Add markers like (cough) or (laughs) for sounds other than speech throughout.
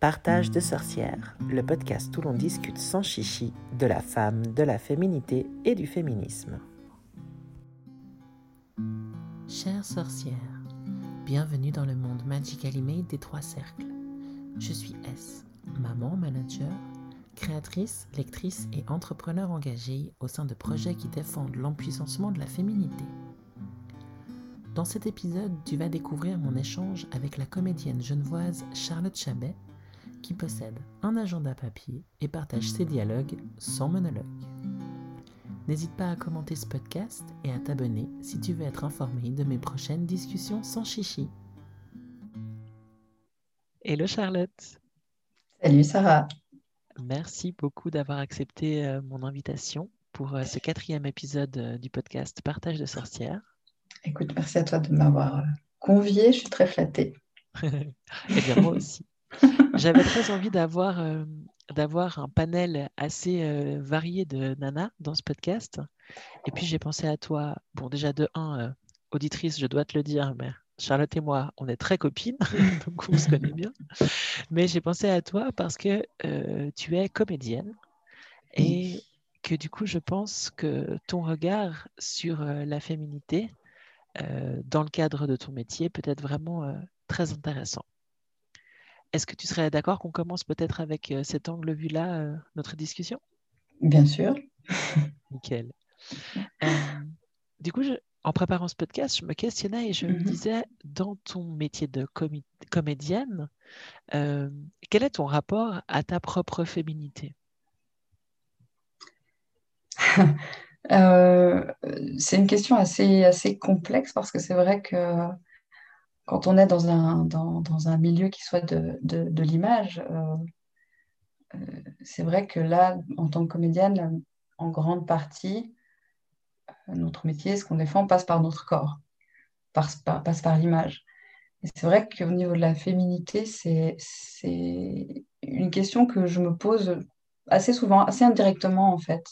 Partage de sorcières, le podcast où l'on discute sans chichi de la femme, de la féminité et du féminisme. Chères sorcières, bienvenue dans le monde Magically Made des trois cercles. Je suis S, maman, manager, créatrice, lectrice et entrepreneur engagée au sein de projets qui défendent l'empuissancement de la féminité. Dans cet épisode, tu vas découvrir mon échange avec la comédienne genevoise Charlotte Chabet, qui possède un agenda papier et partage ses dialogues sans monologue. N'hésite pas à commenter ce podcast et à t'abonner si tu veux être informé de mes prochaines discussions sans chichi. Hello Charlotte. Salut Sarah. Merci beaucoup d'avoir accepté euh, mon invitation pour euh, ce quatrième épisode euh, du podcast Partage de sorcières. Écoute, merci à toi de m'avoir conviée, je suis très flattée. (laughs) Eh bien, moi aussi. J'avais très envie d'avoir euh, d'avoir un panel assez euh, varié de nana dans ce podcast. Et puis j'ai pensé à toi. Bon, déjà de un, euh, auditrice, je dois te le dire, mais Charlotte et moi, on est très copines, (laughs) donc on se connaît bien. Mais j'ai pensé à toi parce que tu es comédienne et que du coup, je pense que ton regard sur la féminité dans le cadre de ton métier peut être vraiment très intéressant. Est-ce que tu serais d'accord qu'on commence peut-être avec euh, cet angle vu-là, euh, notre discussion? Bien sûr. (laughs) Nickel. Euh, du coup, en préparant ce podcast, je me questionnais et je me mhm. disais, dans ton métier de comédienne, quel est ton rapport à ta propre féminité? (laughs) C'est une question assez, assez complexe parce que c'est vrai que quand on est dans un, dans, un milieu qui soit de, de, l'image, euh, euh, c'est vrai que là, en tant que comédienne, en grande partie, euh, notre métier, ce qu'on défend, passe par notre corps, passe par, passe par l'image. Et c'est vrai qu'au niveau de la féminité, c'est une question que je me pose assez souvent, assez indirectement en fait,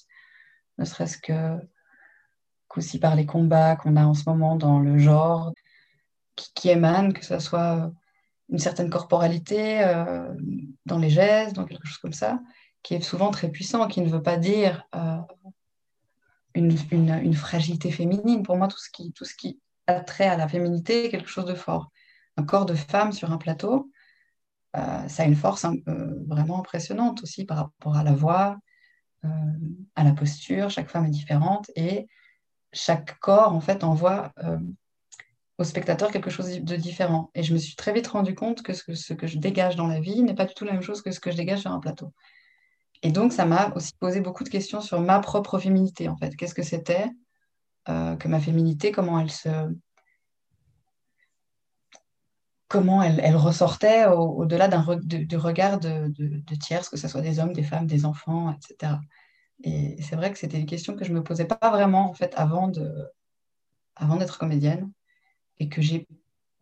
ne serait-ce que qu'aussi par les combats qu'on a en ce moment dans le genre, qui, émanent, que ce soit une certaine corporalité euh, dans les gestes, dans quelque chose comme ça, qui est souvent très puissant, qui ne veut pas dire euh, une, une, fragilité féminine. Pour moi, tout ce, qui, tout ce qui a trait à la féminité est quelque chose de fort. Un corps de femme sur un plateau, euh, ça a une force vraiment impressionnante aussi par rapport à la voix, à la posture. Chaque femme est différente et chaque corps, en fait, envoie au spectateur quelque chose de différent. Et je me suis très vite rendu compte que ce, que je dégage dans la vie n'est pas du tout la même chose que ce que je dégage sur un plateau. Et donc, ça m'a aussi posé beaucoup de questions sur ma propre féminité, en fait. Qu'est-ce que c'était euh, que ma féminité, comment elle se... Comment elle, ressortait au-delà d'un du regard de, de, tiers, que ce soit des hommes, des femmes, des enfants, etc. Et c'est vrai que c'était une question que je ne me posais pas vraiment, en fait, avant d'être avant comédienne et que j'ai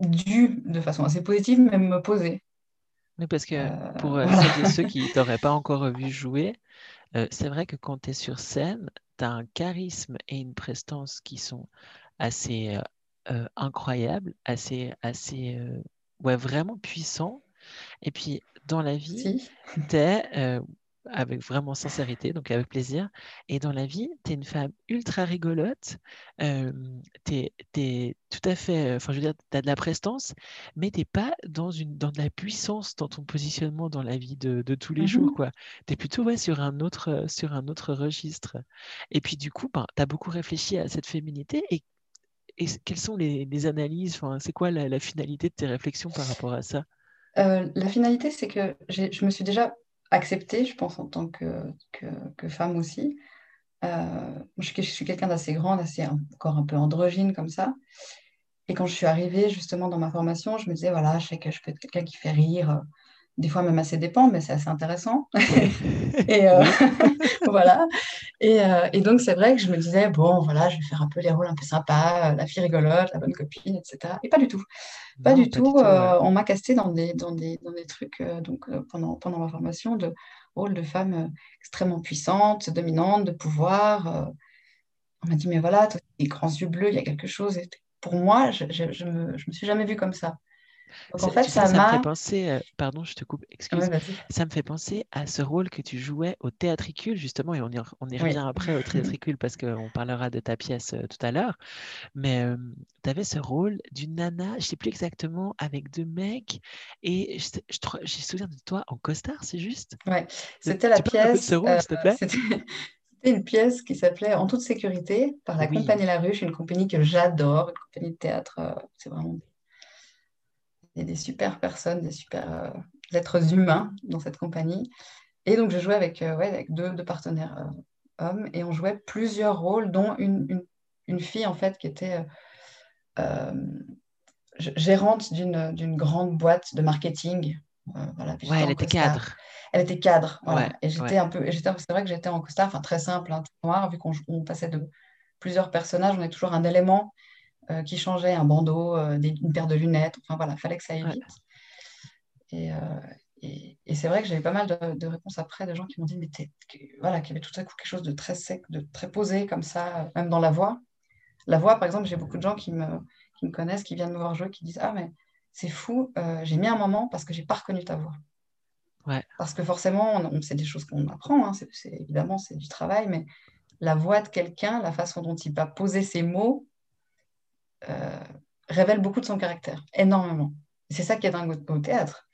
dû, de façon assez positive, même me poser. Oui, parce que euh, pour euh, ceux qui ne (laughs) t'auraient pas encore vu jouer, euh, c'est vrai que quand tu es sur scène, tu as un charisme et une prestance qui sont assez incroyables, assez, assez ouais, vraiment puissants. Et puis, dans la vie, tu es, avec vraiment sincérité, donc avec plaisir. Et dans la vie, tu es une femme ultra rigolote, euh, tu es, tout à fait, enfin je veux dire, tu as de la prestance, mais tu pas dans, une, dans de la puissance dans ton positionnement dans la vie de, de tous les jours. Mmh tu es plutôt ouais, sur, un autre, sur un autre registre. Et puis du coup, ben, tu as beaucoup réfléchi à cette féminité et et quelles sont les, les analyses enfin, C'est quoi la, la, finalité de tes réflexions par rapport à ça? Euh, La finalité, c'est que je me suis déjà acceptée, je pense, en tant que, que, femme aussi. Euh, je, suis quelqu'un d'assez grande, assez encore un peu androgyne comme ça. Et quand je suis arrivée justement dans ma formation, je me disais, voilà, je sais que je peux être quelqu'un qui fait rire, des fois même assez dépend, mais c'est assez intéressant. (laughs) et euh, (laughs) voilà. Et, euh, et donc, c'est vrai que je me disais, bon, voilà, je vais faire un peu les rôles un peu sympas, la fille rigolote, la bonne copine, etc. Et pas du tout. Pas du tout. Euh, on m'a casté dans des, dans des, dans des trucs donc, pendant, pendant ma formation de rôle de femme extrêmement puissante, dominante, de pouvoir. on m'a dit, mais voilà, les grands yeux bleus, il y a quelque chose. Et pour moi, je ne me, je me suis jamais vue comme ça. En fait, ça, ça, me fait penser, euh, pardon, je te coupe, excuse, ça me fait penser à ce rôle que tu jouais au théâtricule, justement, et on y, on y revient après au théâtricule parce qu'on parlera de ta pièce euh, tout à l'heure, mais tu avais ce rôle d'une nana, je ne sais plus exactement, avec deux mecs, et je, je, je, souviens de toi en costard, c'est juste? Ouais, c'était la pièce. C'était une pièce qui s'appelait En toute sécurité par la Compagnie La Ruche, une compagnie que j'adore, une compagnie de théâtre, c'est vraiment il y a des super personnes, des super euh, êtres humains dans cette compagnie. Et donc, je jouais avec, euh, ouais, avec deux, deux partenaires euh, hommes et on jouait plusieurs rôles, dont une, une, une fille, en fait, qui était gérante d'une grande boîte de marketing. voilà, ouais, elle était cadre. Elle était cadre, voilà. et j'étais un peu, c'est vrai que j'étais en costard, enfin très simple, hein, noir, vu qu'on passait de plusieurs personnages, on est toujours un élément euh, qui changeait un bandeau, euh, une paire de lunettes. Enfin voilà, il fallait que ça aille vite. Euh, et, et, c'est vrai que j'avais pas mal de, réponses après de gens qui m'ont dit mais voilà, qu'il y avait tout à coup quelque chose de très sec, de très posé comme ça, même dans la voix. La voix, par exemple, j'ai beaucoup de gens qui me, qui me connaissent, qui viennent me voir jouer, qui disent ah mais c'est fou, j'ai mis un moment parce que j'ai pas reconnu ta voix. Ouais. Parce que forcément, on, c'est des choses qu'on apprend, hein, c'est, évidemment, c'est du travail, mais la voix de quelqu'un, la façon dont il va poser ses mots, révèle beaucoup de son caractère, énormément. C'est ça qui est dingue au, théâtre.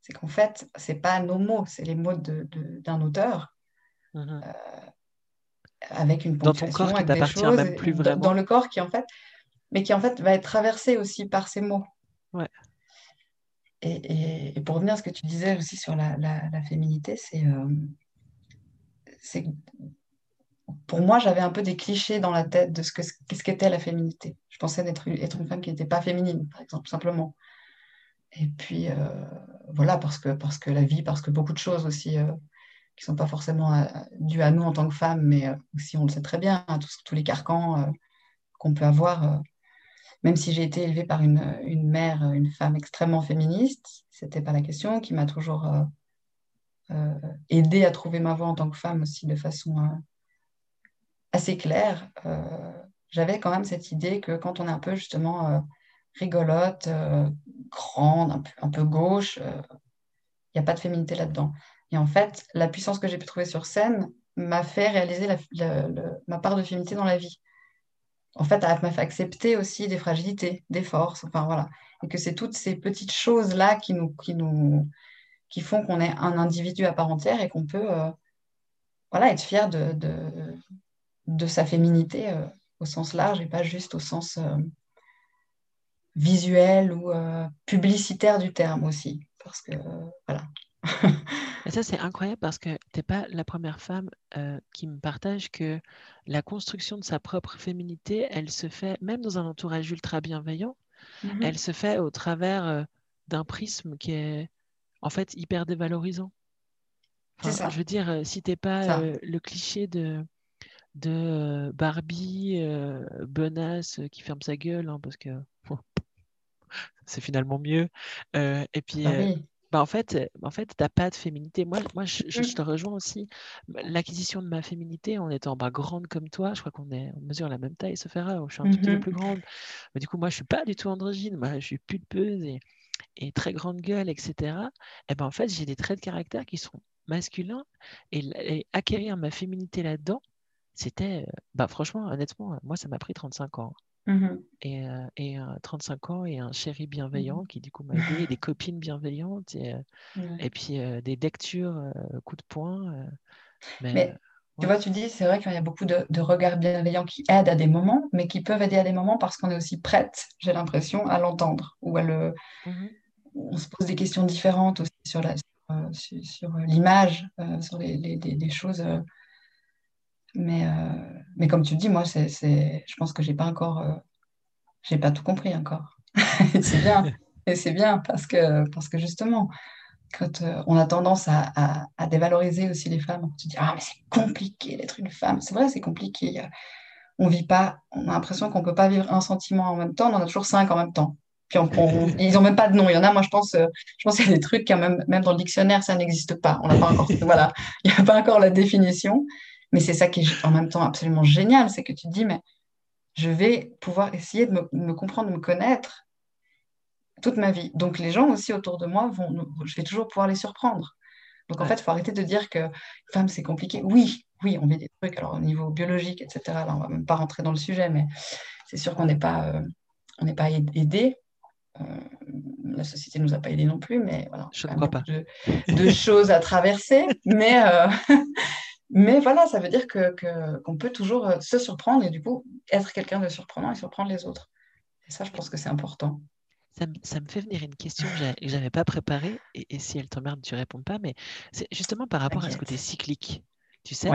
C'est qu'en fait, c'est pas nos mots, c'est les mots d'un auteur. Mhm. Euh, avec une dans ton corps qui t'appartient même plus vraiment dans le corps qui en fait mais qui en fait va être traversé aussi par ces mots ouais. et, et, pour revenir à ce que tu disais aussi sur la, la, féminité c'est euh, c'est pour moi, j'avais un peu des clichés dans la tête de ce que qu'est-ce qu'était la féminité. Je pensais être, être une femme qui n'était pas féminine, par exemple, simplement. Et puis, euh, voilà, parce que, parce que la vie, parce que beaucoup de choses aussi euh, qui ne sont pas forcément euh, dues à nous en tant que femmes, mais aussi, on le sait très bien, hein, tous, tous, les carcans qu'on peut avoir. même si j'ai été élevée par une, une, mère, une femme extrêmement féministe, ce n'était pas la question, qui m'a toujours aidée à trouver ma voie en tant que femme aussi de façon assez clair, euh, j'avais quand même cette idée que quand on est un peu justement euh, rigolote, euh, grande, un peu, gauche, il n'y a pas de féminité là-dedans. Et en fait, la puissance que j'ai pu trouver sur scène m'a fait réaliser ma part de féminité dans la vie. En fait, elle m'a fait accepter aussi des fragilités, des forces, enfin voilà. Et que c'est toutes ces petites choses-là qui nous, qui nous, qui font qu'on est un individu à part entière et qu'on peut, voilà, être fier de, de sa féminité euh, au sens large et pas juste au sens euh, visuel ou euh, publicitaire du terme aussi. Parce que, voilà. (laughs) Et ça, c'est incroyable parce que tu n'es pas la première femme qui me partage que la construction de sa propre féminité, elle se fait, même dans un entourage ultra bienveillant, mm-hmm. elle se fait au travers d'un prisme qui est en fait hyper dévalorisant. ça. Je veux dire, si tu n'es pas le cliché de de Barbie bonasse euh, qui ferme sa gueule hein, parce que (laughs) c'est finalement mieux. et puis, bah, bah en fait, en fait, t'as pas de féminité. Moi, moi, je, mmh. te rejoins aussi. L'acquisition de ma féminité en étant bah, grande comme toi, je crois qu'on est, on mesure la même taille, se fera. Je suis un petit peu mmh plus grande. Mais du coup, moi, je suis pas du tout androgyne. Moi, je suis pulpeuse et, et très grande gueule, etc. Et ben, en fait, j'ai des traits de caractère qui sont masculins et acquérir ma féminité là-dedans, c'était, euh, bah, franchement, honnêtement, moi, ça m'a pris 35 ans. Mmh et, euh, et 35 ans et un chéri bienveillant mmh qui, du coup, m'a aidé, des copines bienveillantes et, euh, et puis des lectures coup de poing. mais, tu vois, tu dis, c'est vrai qu'il y a beaucoup de, regards bienveillants qui aident à des moments, mais qui peuvent aider à des moments parce qu'on est aussi prête, j'ai l'impression, à l'entendre ou à le. Mmh on se pose des questions différentes aussi sur la, sur, l'image, sur les, les, choses mais, euh, mais comme tu le dis, moi, c'est, je pense que j'ai pas encore, euh, j'ai pas tout compris encore. (laughs) c'est bien, et c'est bien parce que, parce que justement, quand euh, on a tendance à, à, dévaloriser aussi les femmes, on se dit ah mais c'est compliqué d'être une femme. C'est vrai, c'est compliqué. On vit pas, on a l'impression qu'on peut pas vivre un sentiment en même temps. On en a toujours cinq en même temps. Puis (laughs) ils ont même pas de nom. Il y en a, moi, je pense, je pense qu'il y a des trucs même, même dans le dictionnaire, ça n'existe pas. On n'a pas encore, voilà, il n'y a pas encore la définition. Mais c'est ça qui est en même temps absolument génial, c'est que tu te dis, mais je vais pouvoir essayer de me, comprendre, de me connaître toute ma vie. Donc les gens aussi autour de moi vont, je vais toujours pouvoir les surprendre. Donc en fait, il faut arrêter de dire que femme c'est compliqué. Oui, oui, on vit des trucs. Alors au niveau biologique, etc. Là, on va même pas rentrer dans le sujet, mais c'est sûr qu'on n'est pas, euh, on pas aidé. Euh, la société nous a pas aidé non plus, mais voilà. Je ne crois pas. De, choses à traverser, mais euh, (laughs) mais voilà, ça veut dire que qu'on peut toujours se surprendre et du coup être quelqu'un de surprenant et surprendre les autres. Et ça, je pense que c'est important. Ça, me fait venir une question que je n'avais pas préparée, et, si elle t'emmerde, tu réponds pas, mais c'est justement par rapport à ce côté cyclique. Tu sais,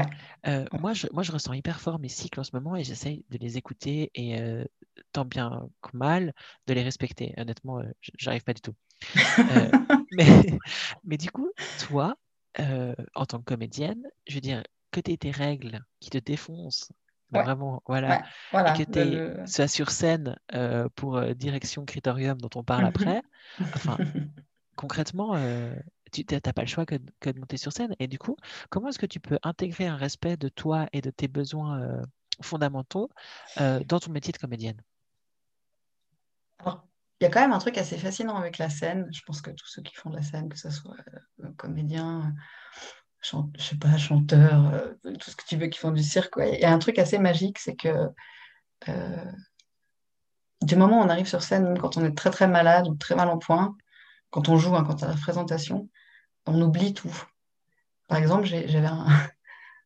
euh, moi, je, moi, je ressens hyper fort mes cycles en ce moment et j'essaye de les écouter et euh, tant bien que mal de les respecter. Honnêtement, euh, j'arrive pas du tout. (laughs) mais, mais, du coup, toi, en tant que comédienne, je veux dire, que tu aies tes règles qui te défoncent Vraiment, voilà. Et que tu sois sur scène euh, pour euh, Direction Criterium dont on parle après. (laughs) Enfin, concrètement, euh, tu n'as pas le choix que, de monter sur scène. Et du coup, comment est-ce que tu peux intégrer un respect de toi et de tes besoins fondamentaux dans ton métier de comédienne? Alors, il y a quand même un truc assez fascinant avec la scène. Je pense que tous ceux qui font de la scène, que ce soit comédien, je sais pas, chanteur, euh, tout ce que tu veux qui font du cirque. Il y a un truc assez magique, c'est que euh, du moment où on arrive sur scène, même quand on est très très malade ou très mal en point, quand on joue, hein, quand on a la présentation, on oublie tout. Par exemple, j'avais (laughs) un,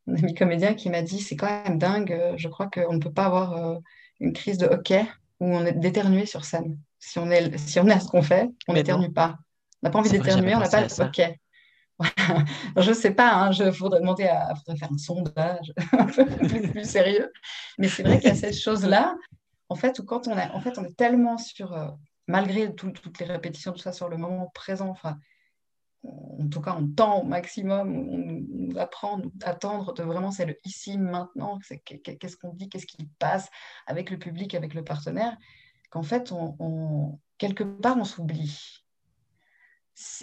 ami comédien qui m'a dit c'est quand même dingue, euh, je crois qu'on ne peut pas avoir une crise de hockey où on est d'éternuer sur scène. Si on est, si on est à ce qu'on fait, on n'éternue pas. On n'a pas envie d'éternuer, on n'a pas hockey. (laughs) je ne sais pas, hein, je voudrais demander à faudrait faire un sondage (laughs) un peu plus, sérieux. Mais c'est vrai qu'il y a cette chose-là, en fait, où quand on, est, en fait, on est tellement sur, euh, malgré toutes les répétitions, tout ça, sur le moment présent, enfin, en tout cas, on tend au maximum, on nous apprend à attendre de vraiment, c'est le ici, maintenant, qu'est-ce qu'on dit, qu'est-ce qui passe avec le public, avec le partenaire, qu'en fait, on, quelque part, on s'oublie.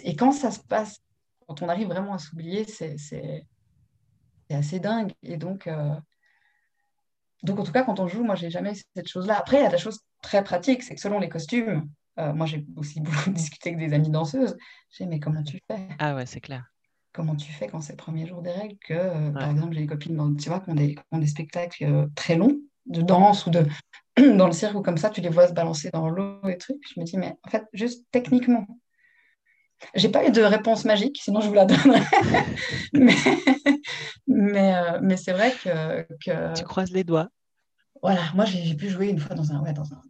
Et quand ça se passe quand on arrive vraiment à s'oublier, c'est assez dingue. Et donc, euh, donc, en tout cas, quand on joue, moi, j'ai jamais cette chose-là. Après, il y a des choses très pratiques, c'est que selon les costumes, euh, moi, j'ai aussi (laughs) beaucoup discuté avec des amies danseuses. J'ai mais comment tu fais? Ah ouais, c'est clair. Comment tu fais quand c'est le premier jour des règles que, euh, par exemple, j'ai des copines dans, tu vois, qui ont des, des spectacles très longs de danse ou de (clears throat) dans le cirque ou comme ça, tu les vois se balancer dans l'eau et trucs. Je me dis, mais en fait, juste techniquement, j'ai pas eu de réponse magique, sinon je vous la donnerais. (laughs) mais mais, euh, mais c'est vrai que, que, Tu croises les doigts. Voilà, moi j'ai pu jouer une fois dans un, ouais, dans un,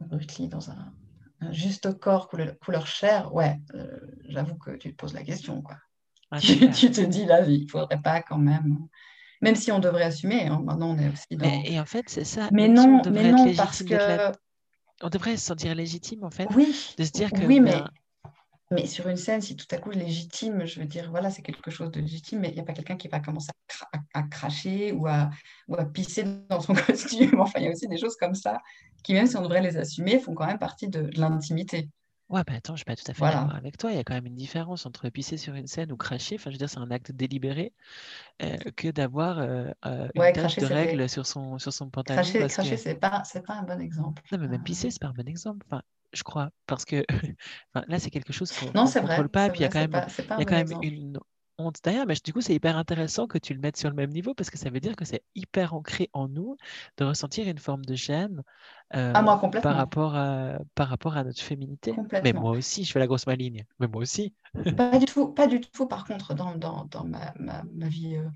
dans un, dans un, juste corps couleur, couleur chair. Ouais, euh, j'avoue que tu te poses la question. Quoi. Ah, tu, te dis là, il faudrait pas quand même. Même si on devrait assumer, hein, maintenant on est aussi dans... et en fait, c'est ça. Mais non, mais non, parce que... On devrait se sentir légitime, en fait. Oui. De se dire que... Oui, mais... Ben, mais sur une scène, si tout à coup légitime, je veux dire, voilà, c'est quelque chose de légitime, mais il n'y a pas quelqu'un qui va commencer à, cracher ou à, ou à, pisser dans son (laughs) costume. Enfin, il y a aussi des choses comme ça qui, même si on devrait les assumer, font quand même partie de, l'intimité. Ouais, bah attends, je ne suis pas tout à fait d'accord avec toi. Il y a quand même une différence entre pisser sur une scène ou cracher. Enfin, je veux dire, c'est un acte délibéré euh, que d'avoir euh, euh une de règle sur son, sur son pantalon. Cracher, cracher que... c'est pas, pas un bon exemple. Non, mais même pisser, c'est pas un bon exemple. Enfin, je crois, parce que (laughs) là, c'est quelque chose qu'on ne contrôle pas, puis il y a quand même, il y a quand même une honte derrière, mais du coup, c'est hyper intéressant que tu le mettes sur le même niveau, parce que ça veut dire que c'est hyper ancré en nous de ressentir une forme de gêne euh, ah, par, rapport à, par rapport à notre féminité. Mais moi aussi, je fais la grosse maligne, mais moi aussi. (laughs) pas du tout, pas du tout, par contre, dans, dans, dans ma, ma, ma, vie euh,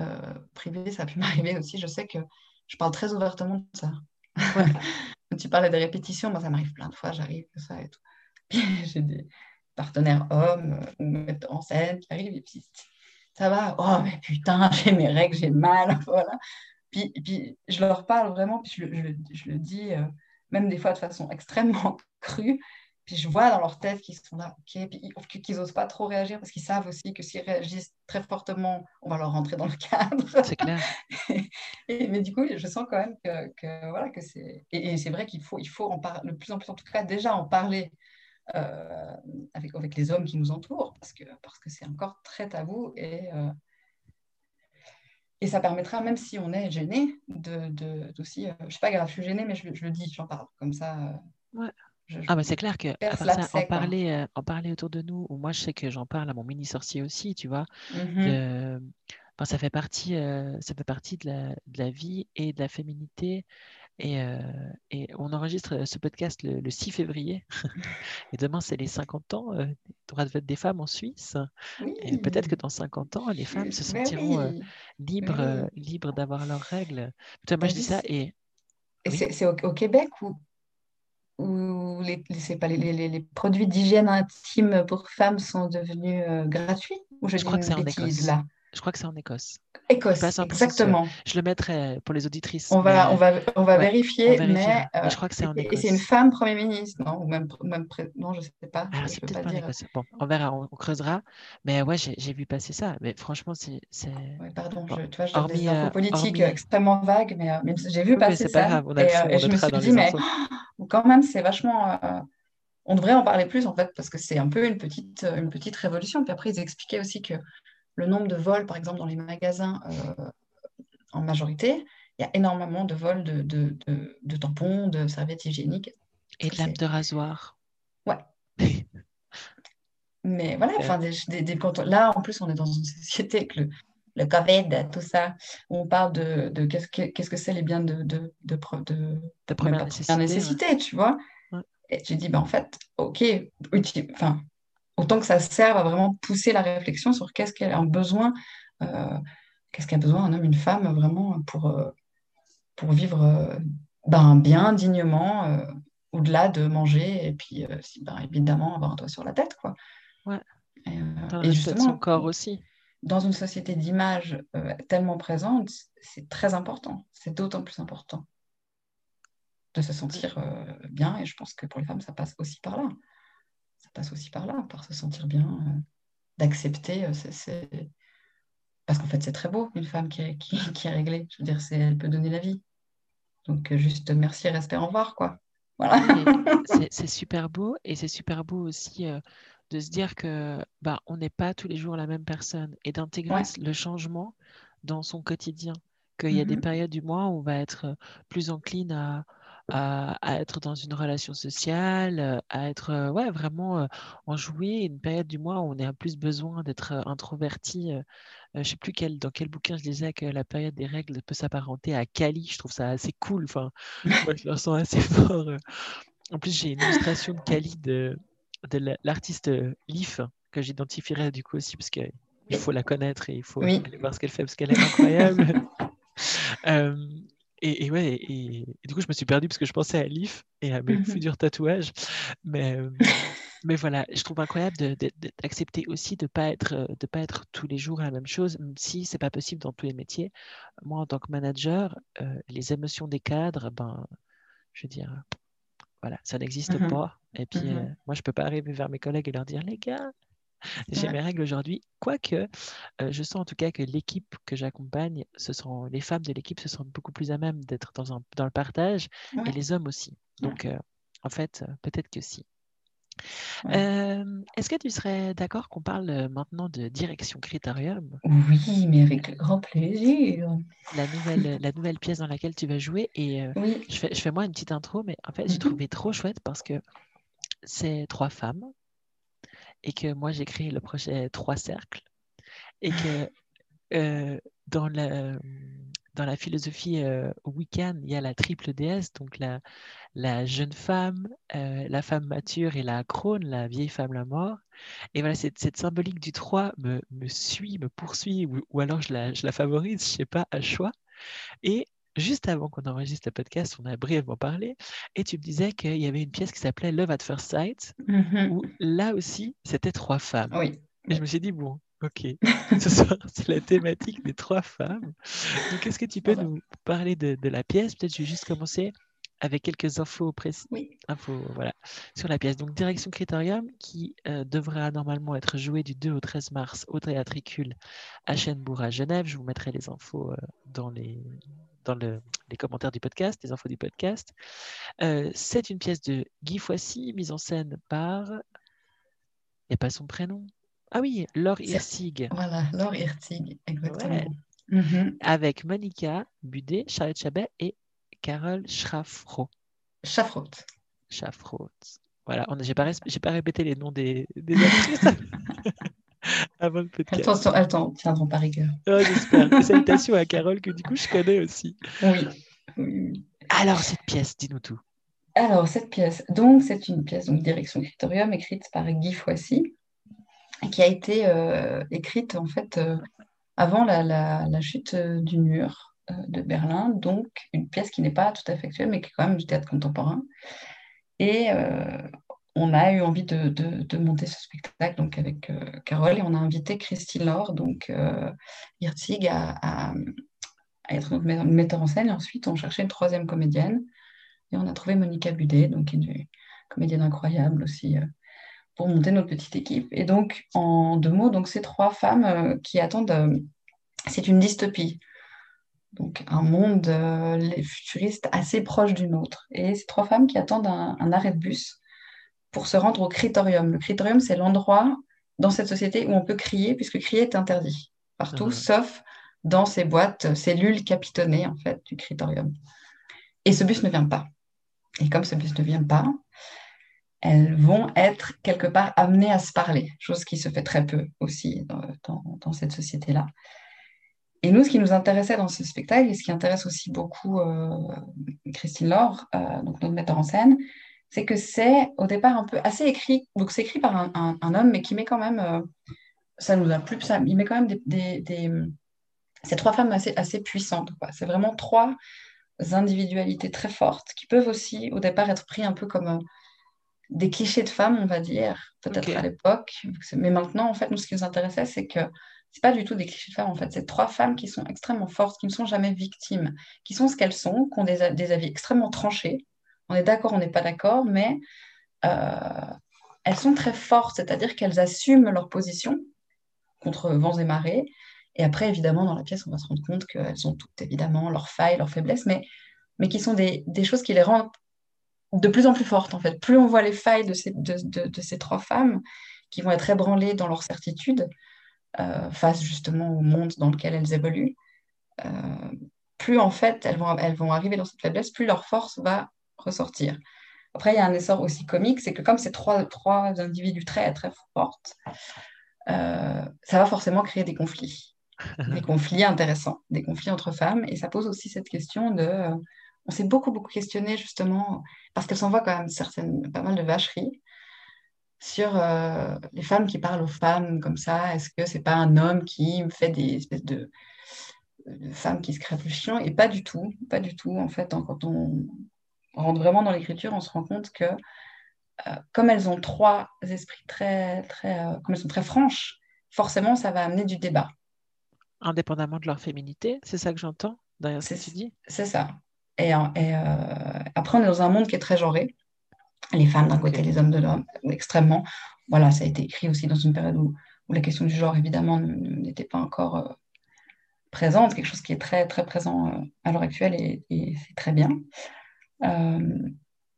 euh, privée, ça a pu (laughs) m'arriver aussi, je sais que je parle très ouvertement de ça. Ouais. Tu parlais de répétitions, moi ça m'arrive plein de fois, j'arrive ça et tout. (laughs) Puis j'ai des partenaires hommes euh, ou metteurs en scène qui arrivent et puis ça va, oh mais putain, (laughs) j'ai mes règles, j'ai mal, (laughs) voilà. Puis, puis je leur parle vraiment, puis je, je, je le dis euh, même des fois de façon extrêmement crue, puis je vois dans leur tête qu'ils sont là, ok, puis qu'ils n'osent pas trop réagir parce qu'ils savent aussi que s'ils réagissent très fortement, on va leur rentrer dans le cadre. C'est clair. (laughs) et, mais du coup, je sens quand même que, que voilà, que c'est. Et, c'est vrai qu'il faut, il faut en parler, de plus en plus, en tout cas, déjà en parler euh, avec, avec les hommes qui nous entourent, parce que parce que c'est encore très tabou et. Euh, et ça permettra, même si on est gêné, de, de, d'aussi, euh, je sais pas grave, je suis gênée, mais je, je le dis, j'en parle. Comme ça, ouais ah, mais c'est clair que à ça, en, parler, euh, en parler autour de nous, ou moi je sais que j'en parle à mon mini sorcier aussi, tu vois. Mmh ça fait partie, euh, ça fait partie de la, de la, vie et de la féminité. Et, euh, et on enregistre ce podcast le, 6 février. (laughs) et demain, c'est les 50 ans euh, droit de vote des femmes en Suisse. Et peut-être que dans 50 ans, les femmes se sentiront libres, libres d'avoir leurs règles. moi, je dis ça et. et C'est au, Québec où où les, pas, les, les, les produits d'hygiène intime pour femmes sont devenus gratuits Ou je, je crois que c'est en Écosse. Là? Je crois que c'est en Écosse. Écosse, exactement. Je le mettrai pour les auditrices. On va, on va, on va vérifier, mais, euh, je crois que c'est en Écosse. Et c'est une femme Premier ministre, non? Ou même, même non, je ne sais pas. Ah, c'est peut-être pas, en Écosse. Bon, on verra, on, creusera. Mais ouais, j'ai vu passer ça. Mais franchement, c'est. Ouais, pardon, je, tu vois, j'ai des infos euh, politiques extrêmement vagues, mais euh, j'ai vu passer ça. Grave, on a et, et je me suis dit, mais (laughs) quand même, c'est vachement on devrait en parler plus en fait parce que c'est un peu une petite, une petite révolution. Puis après, ils expliquaient aussi que le nombre de vols, par exemple, dans les magasins euh, en majorité, il y a énormément de vols de, de, tampons, de serviettes hygiéniques. Et de lames de rasoir. Ouais. (laughs) Mais voilà, enfin, des, là, en plus, on est dans une société avec le, le Covid, tout ça, on parle de, qu'est-ce que c'est les biens de, de, de, de première nécessité, tu vois. Et tu dis, ben, en fait, ok, enfin, autant que ça serve à vraiment pousser la réflexion sur qu'est-ce qu'elle a besoin, euh, qu'est-ce qu'a besoin un homme, une femme vraiment pour, euh, pour vivre euh, ben, bien, dignement, au-delà de manger et puis ben, évidemment avoir un toit sur la tête. Quoi. Ouais. Et, justement, son corps aussi. Dans une société d'image tellement présente, c'est très important. C'est d'autant plus important de se sentir bien. Et je pense que pour les femmes, ça passe aussi par là ça passe aussi par là, par se sentir bien, euh, d'accepter. Euh, parce qu'en fait, c'est très beau, une femme qui est, qui, (laughs) est réglée. Je veux dire, elle peut donner la vie. Donc, euh, juste merci, respect, au revoir, quoi. Voilà. (laughs) c'est super beau et c'est super beau aussi de se dire que bah, on n'est pas tous les jours la même personne et d'intégrer le changement dans son quotidien. Qu'il y a des mm-hmm. périodes du mois où on va être plus encline à, à, être dans une relation sociale, à être euh, ouais, vraiment euh, enjoué. Une période du mois où on a plus besoin d'être euh, introverti. je ne sais plus quel, dans quel bouquin je disais que la période des règles peut s'apparenter à Kali. Je trouve ça assez cool. Enfin, moi, je le ressens assez (laughs) fort. En plus, j'ai une illustration de Kali de, de l'artiste Leaf que j'identifierais du coup aussi parce qu'il faut la connaître et il faut aller voir ce qu'elle fait parce qu'elle est incroyable. (laughs) Et, ouais, et, du coup, je me suis perdu parce que je pensais à Leaf et à mes mmh futurs tatouages. Mais, euh, mais voilà, je trouve incroyable d'accepter aussi de ne pas, être, euh, de pas être tous les jours la même chose, même si ce n'est pas possible dans tous les métiers. Moi, en tant que manager, euh, les émotions des cadres, ben, je veux dire, voilà, ça n'existe mmh pas. Et puis, mmh moi, je ne peux pas arriver vers mes collègues et leur dire, les gars, j'ai mes règles aujourd'hui. Quoique, euh, je sens en tout cas que l'équipe que j'accompagne, ce sont les femmes de l'équipe se sentent beaucoup plus à même d'être dans, dans le partage et les hommes aussi. Donc, euh, en fait, euh, peut-être que si. Est-ce que tu serais d'accord qu'on parle maintenant de direction critérium Oui, mais avec grand plaisir. La nouvelle, la nouvelle pièce dans laquelle tu vas jouer. Et je, fais, je fais moi une petite intro, mais en fait, j'ai mhm. trouvé trop chouette parce que c'est trois femmes et que moi j'ai créé le projet Trois Cercles et que euh, dans, la, dans la philosophie euh, Wiccan, il y a la triple déesse, donc la, la jeune femme, euh, la femme mature et la crone, la vieille femme, la mort. Et voilà, cette, cette symbolique du 3 me, me suit, me poursuit, ou, ou alors je la, je la, favorise, je sais pas, à choix. Et juste avant qu'on enregistre le podcast, on a brièvement parlé, et tu me disais qu'il y avait une pièce qui s'appelait Love at First Sight, mm-hmm. où là aussi, c'était trois femmes. Oui. Et je me suis dit, bon, ok, (laughs) ce soir, c'est la thématique des trois femmes. Donc, est-ce que tu peux nous parler de, de la pièce? Peut-être je vais juste commencer avec quelques infos précises oui. infos, voilà, sur la pièce. Donc, Direction Critérium, qui euh, devra normalement être jouée du 2 au 13 mars au Théâtricule à Chênebourg à Genève. Je vous mettrai les infos euh, dans les, dans les commentaires du podcast, les infos du podcast. Euh, c'est une pièce de Guy Foissy, mise en scène par. Il n'y a pas son prénom. Ah oui, Laure Hirsig. Voilà, Laure Hirsig, exactement. Mhm. Avec Monica Budet, Charlotte Chabet et Carole Schraffro. Schaffroth. Schaffroth. Voilà, j'ai pas, pas répété les noms des, des actrices (laughs) avant le podcast. Attention, tiendront par rigueur. Oh, J'espère. Salutations à Carole, que du coup, je connais aussi. Oui. Alors, cette pièce, dis-nous tout. Alors, cette pièce, donc, c'est une pièce, donc, direction Criterium, écrite par Guy Foissy, qui a été euh, écrite, en fait, euh, avant la, chute euh, du mur de Berlin, donc une pièce qui n'est pas tout à fait actuelle, mais qui est quand même du théâtre contemporain. Et on a eu envie de, monter ce spectacle donc avec euh, Carole et on a invité Christine Laure, donc euh, à, être notre metteur en scène. Et ensuite, on cherchait une troisième comédienne et on a trouvé Monica Budet, donc une comédienne incroyable aussi, pour monter notre petite équipe. Et donc, en deux mots, donc ces trois femmes euh, qui attendent, c'est une dystopie. Donc un monde futuriste assez proche d'une autre. Et ces trois femmes qui attendent un arrêt de bus pour se rendre au criterium. Le criterium, c'est l'endroit dans cette société où on peut crier, puisque crier est interdit partout, mhm. sauf dans ces boîtes, cellules capitonnées, en fait, du criterium. Et ce bus ne vient pas. Et comme ce bus ne vient pas, elles vont être quelque part amenées à se parler, chose qui se fait très peu aussi dans, cette société-là. Et nous, ce qui nous intéressait dans ce spectacle, et ce qui intéresse aussi beaucoup euh, Christine Laure, euh, donc notre metteur en scène, c'est que c'est au départ un peu assez écrit. Donc c'est écrit par un, homme, mais qui met quand même, euh, ça nous a plu, il met quand même des, des, ces trois femmes assez, assez puissantes. C'est vraiment trois individualités très fortes qui peuvent aussi au départ être pris un peu comme des clichés de femmes, on va dire, peut-être à l'époque. Mais maintenant, en fait, nous, ce qui nous intéressait, c'est que c'est pas du tout des clichés de femmes, en fait. C'est trois femmes qui sont extrêmement fortes, qui ne sont jamais victimes, qui sont ce qu'elles sont, qui ont des, des avis extrêmement tranchés, on est d'accord, on n'est pas d'accord, mais euh, elles sont très fortes, c'est-à-dire qu'elles assument leur position contre vents et marées. Et après, évidemment, dans la pièce, on va se rendre compte qu'elles ont toutes, évidemment, leurs failles, leurs faiblesses, mais, mais qui sont des, choses qui les rendent de plus en plus fortes, en fait. Plus on voit les failles de ces, de, ces trois femmes, qui vont être ébranlées dans leur certitude, euh, face justement au monde dans lequel elles évoluent, euh, plus en fait elles vont, elles vont arriver dans cette faiblesse, plus leur force va ressortir. Après, il y a un essor aussi comique, c'est que comme trois, trois individus très, très fortes, euh, ça va forcément créer des conflits. (laughs) des conflits intéressants, des conflits entre femmes. Et ça pose aussi cette question de... On s'est beaucoup, beaucoup questionné justement, parce qu'elle s'envoie quand même certaines, pas mal de vacheries, sur euh, les femmes qui parlent aux femmes comme ça. Est-ce que c'est pas un homme qui fait des espèces de, femmes qui se crèvent le chien? Et pas du tout, pas du tout. En fait, quand on, on rentre vraiment dans l'écriture, on se rend compte que euh, comme elles ont trois esprits très, très, euh, comme elles sont très franches, forcément, ça va amener du débat. Indépendamment de leur féminité, c'est ça que j'entends derrière ce que tu dis C'est ça. Et, et euh, après, on est dans un monde qui est très genré. Les femmes d'un côté, les hommes de l'homme, extrêmement. Voilà, ça a été écrit aussi dans une période où, la question du genre, évidemment, n'était pas encore présente, quelque chose qui est très, très présent à l'heure actuelle et, et c'est très bien. Euh,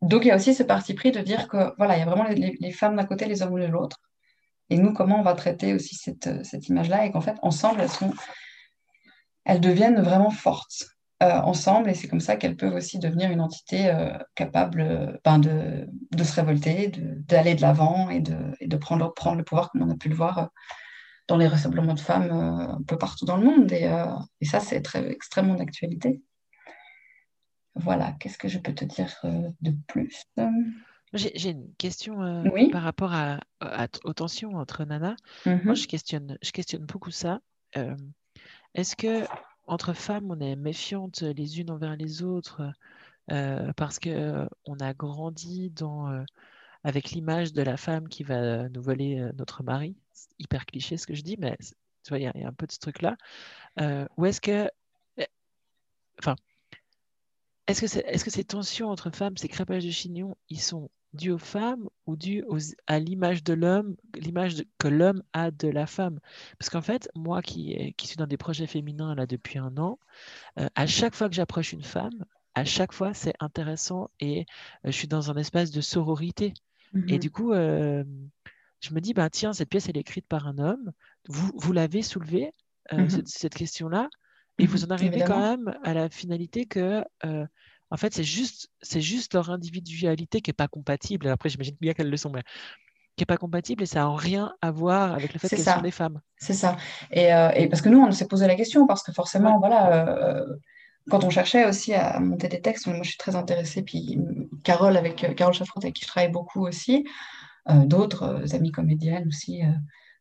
donc il y a aussi ce parti pris de dire que voilà, il y a vraiment les, femmes d'un côté, les hommes de l'autre. Et nous, comment on va traiter aussi cette, cette image-là? Et qu'en fait, ensemble, elles, sont, elles deviennent vraiment fortes euh, ensemble et c'est comme ça qu'elles peuvent aussi devenir une entité euh, capable ben, de, de, se révolter, d'aller de l'avant et de, et de prendre, prendre, le pouvoir comme on a pu le voir dans les rassemblements de femmes un peu partout dans le monde. Et, et ça, c'est extrêmement d'actualité. Voilà, qu'est-ce que je peux te dire euh, de plus? J'ai une question euh, par rapport à, aux tensions entre Nana. Moi, mhm. je questionne, je questionne beaucoup ça. Euh, est-ce que entre femmes, on est méfiantes les unes envers les autres parce que on a grandi dans, avec l'image de la femme qui va nous voler notre mari C'est hyper cliché ce que je dis, mais tu vois, il y, a un peu de ce truc-là. ou est-ce que, eh, enfin, est-ce que, ces tensions entre femmes, ces crépages de chignon, ils sont dus aux femmes ou dus à l'image de l'homme, l'image que l'homme a de la femme Parce qu'en fait, moi qui, suis dans des projets féminins là depuis un an, euh, à chaque fois que j'approche une femme, à chaque fois c'est intéressant et euh, je suis dans un espace de sororité. Et mhm. du coup, euh, je me dis, bah, tiens, cette pièce, elle est écrite par un homme. Vous, l'avez soulevée, mhm. cette question-là. Et vous en arrivez quand même à la finalité que En fait, c'est juste, c'est juste leur individualité qui n'est pas compatible. Après, j'imagine bien qu'elles le sont, mais qui n'est pas compatible et ça n'a rien à voir avec le fait qu'elles sont des femmes. C'est ça. Et, euh, et, parce que nous, on s'est posé la question, parce que forcément, voilà, euh, quand on cherchait aussi à monter des textes, moi je suis très intéressée, puis Carole, avec euh, Carole Chaffrot, avec qui je travaille beaucoup aussi, d'autres amis comédiennes aussi,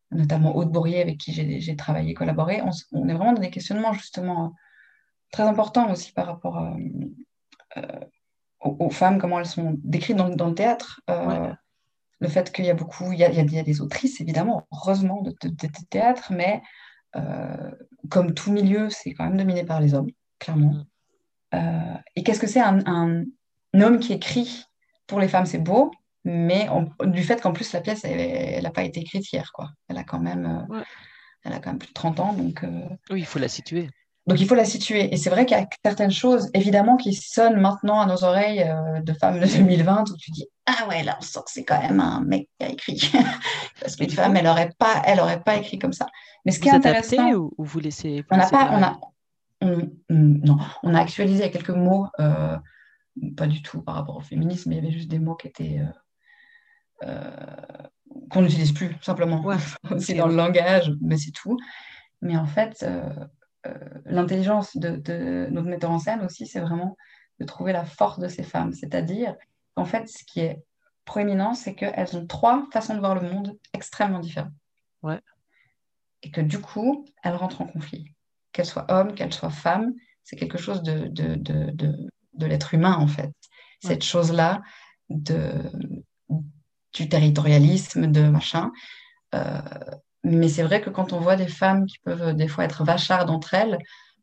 notamment Aude Bourrier, avec qui j'ai travaillé, collaboré, on, on, est vraiment dans des questionnements justement très importants aussi par rapport aux, femmes, comment elles sont décrites dans, dans le théâtre le fait qu'il y a beaucoup, il y a, il y a, des autrices, évidemment, heureusement, de, théâtre, mais euh, comme tout milieu, c'est quand même dominé par les hommes, clairement. Mm. Euh, et qu'est-ce que c'est un, un, homme qui écrit pour les femmes? C'est beau, mais du fait qu'en plus, la pièce, elle n'a pas été écrite hier, quoi. Elle a quand même, euh, elle a quand même plus de 30 ans, donc... oui, il faut la situer. Donc il faut la situer. Et c'est vrai qu'il y a certaines choses, évidemment, qui sonnent maintenant à nos oreilles euh, de femmes de 2020, où tu dis Ah ouais, là, on sent que c'est quand même un mec qui a écrit. (laughs) Parce qu'une femme, elle n'aurait pas, elle aurait pas écrit comme ça. Mais ce qui est intéressant. Ou, vous laissez. On n'a pas. On a, non, on a actualisé quelques mots, euh, pas du tout par rapport au féminisme, mais il y avait juste des mots qui étaient. Euh, qu'on n'utilise plus, simplement. Ouais, (laughs) c'est dans le langage, mais c'est tout. Mais en fait, l'intelligence de, notre metteur en scène aussi, c'est vraiment de trouver la force de ces femmes. C'est-à-dire, en fait, ce qui est proéminent, c'est qu'elles ont trois façons de voir le monde extrêmement différentes. Ouais. Et que du coup, elles rentrent en conflit. Qu'elles soient hommes, qu'elles soient femmes, c'est quelque chose de, de, de, de l'être humain, en fait. Cette chose-là de, du territorialisme, de machin. Euh, mais c'est vrai que quand on voit des femmes qui peuvent euh, des fois être vachardes entre elles,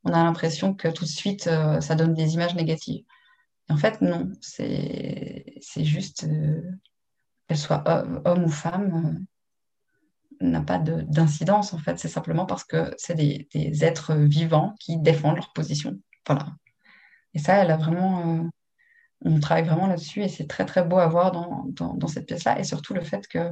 on a l'impression que tout de suite, euh, ça donne des images négatives. en fait, non, c'est juste, euh, qu'elle soit homme ou femme, n'a pas d'incidence, en fait. C'est simplement parce que c'est des, êtres vivants qui défendent leur position. Voilà. Et ça, elle a vraiment... on travaille vraiment là-dessus et c'est très, très beau à voir dans cette pièce-là. Et surtout le fait que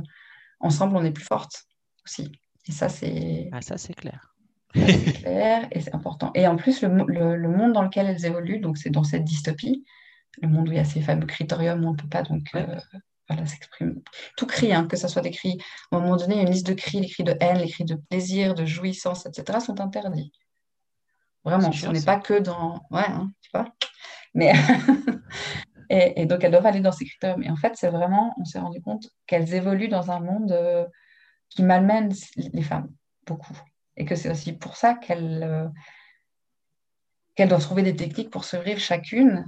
ensemble on est plus forte aussi. Et ça, c'est. Ah, ça, c'est clair. c'est clair et c'est important. Et en plus, le, le, monde dans lequel elles évoluent, donc c'est dans cette dystopie, le monde où il y a ces fameux critériums où on ne peut pas donc euh, voilà, s'exprimer. Tout cri, hein, que ce soit des cris, à un moment donné, il y a une liste de cris, les cris de haine, les cris de plaisir, de jouissance, etc., sont interdits. Vraiment, ce n'est pas que dans. Ouais, hein, tu vois. Mais. (laughs) et, et, donc, elles doivent aller dans ces critères. Mais en fait, c'est vraiment, on s'est rendu compte qu'elles évoluent dans un monde. Euh, qui malmènent les femmes beaucoup. Et que c'est aussi pour ça qu'elles euh, qu'elles doivent trouver des techniques pour se rire chacune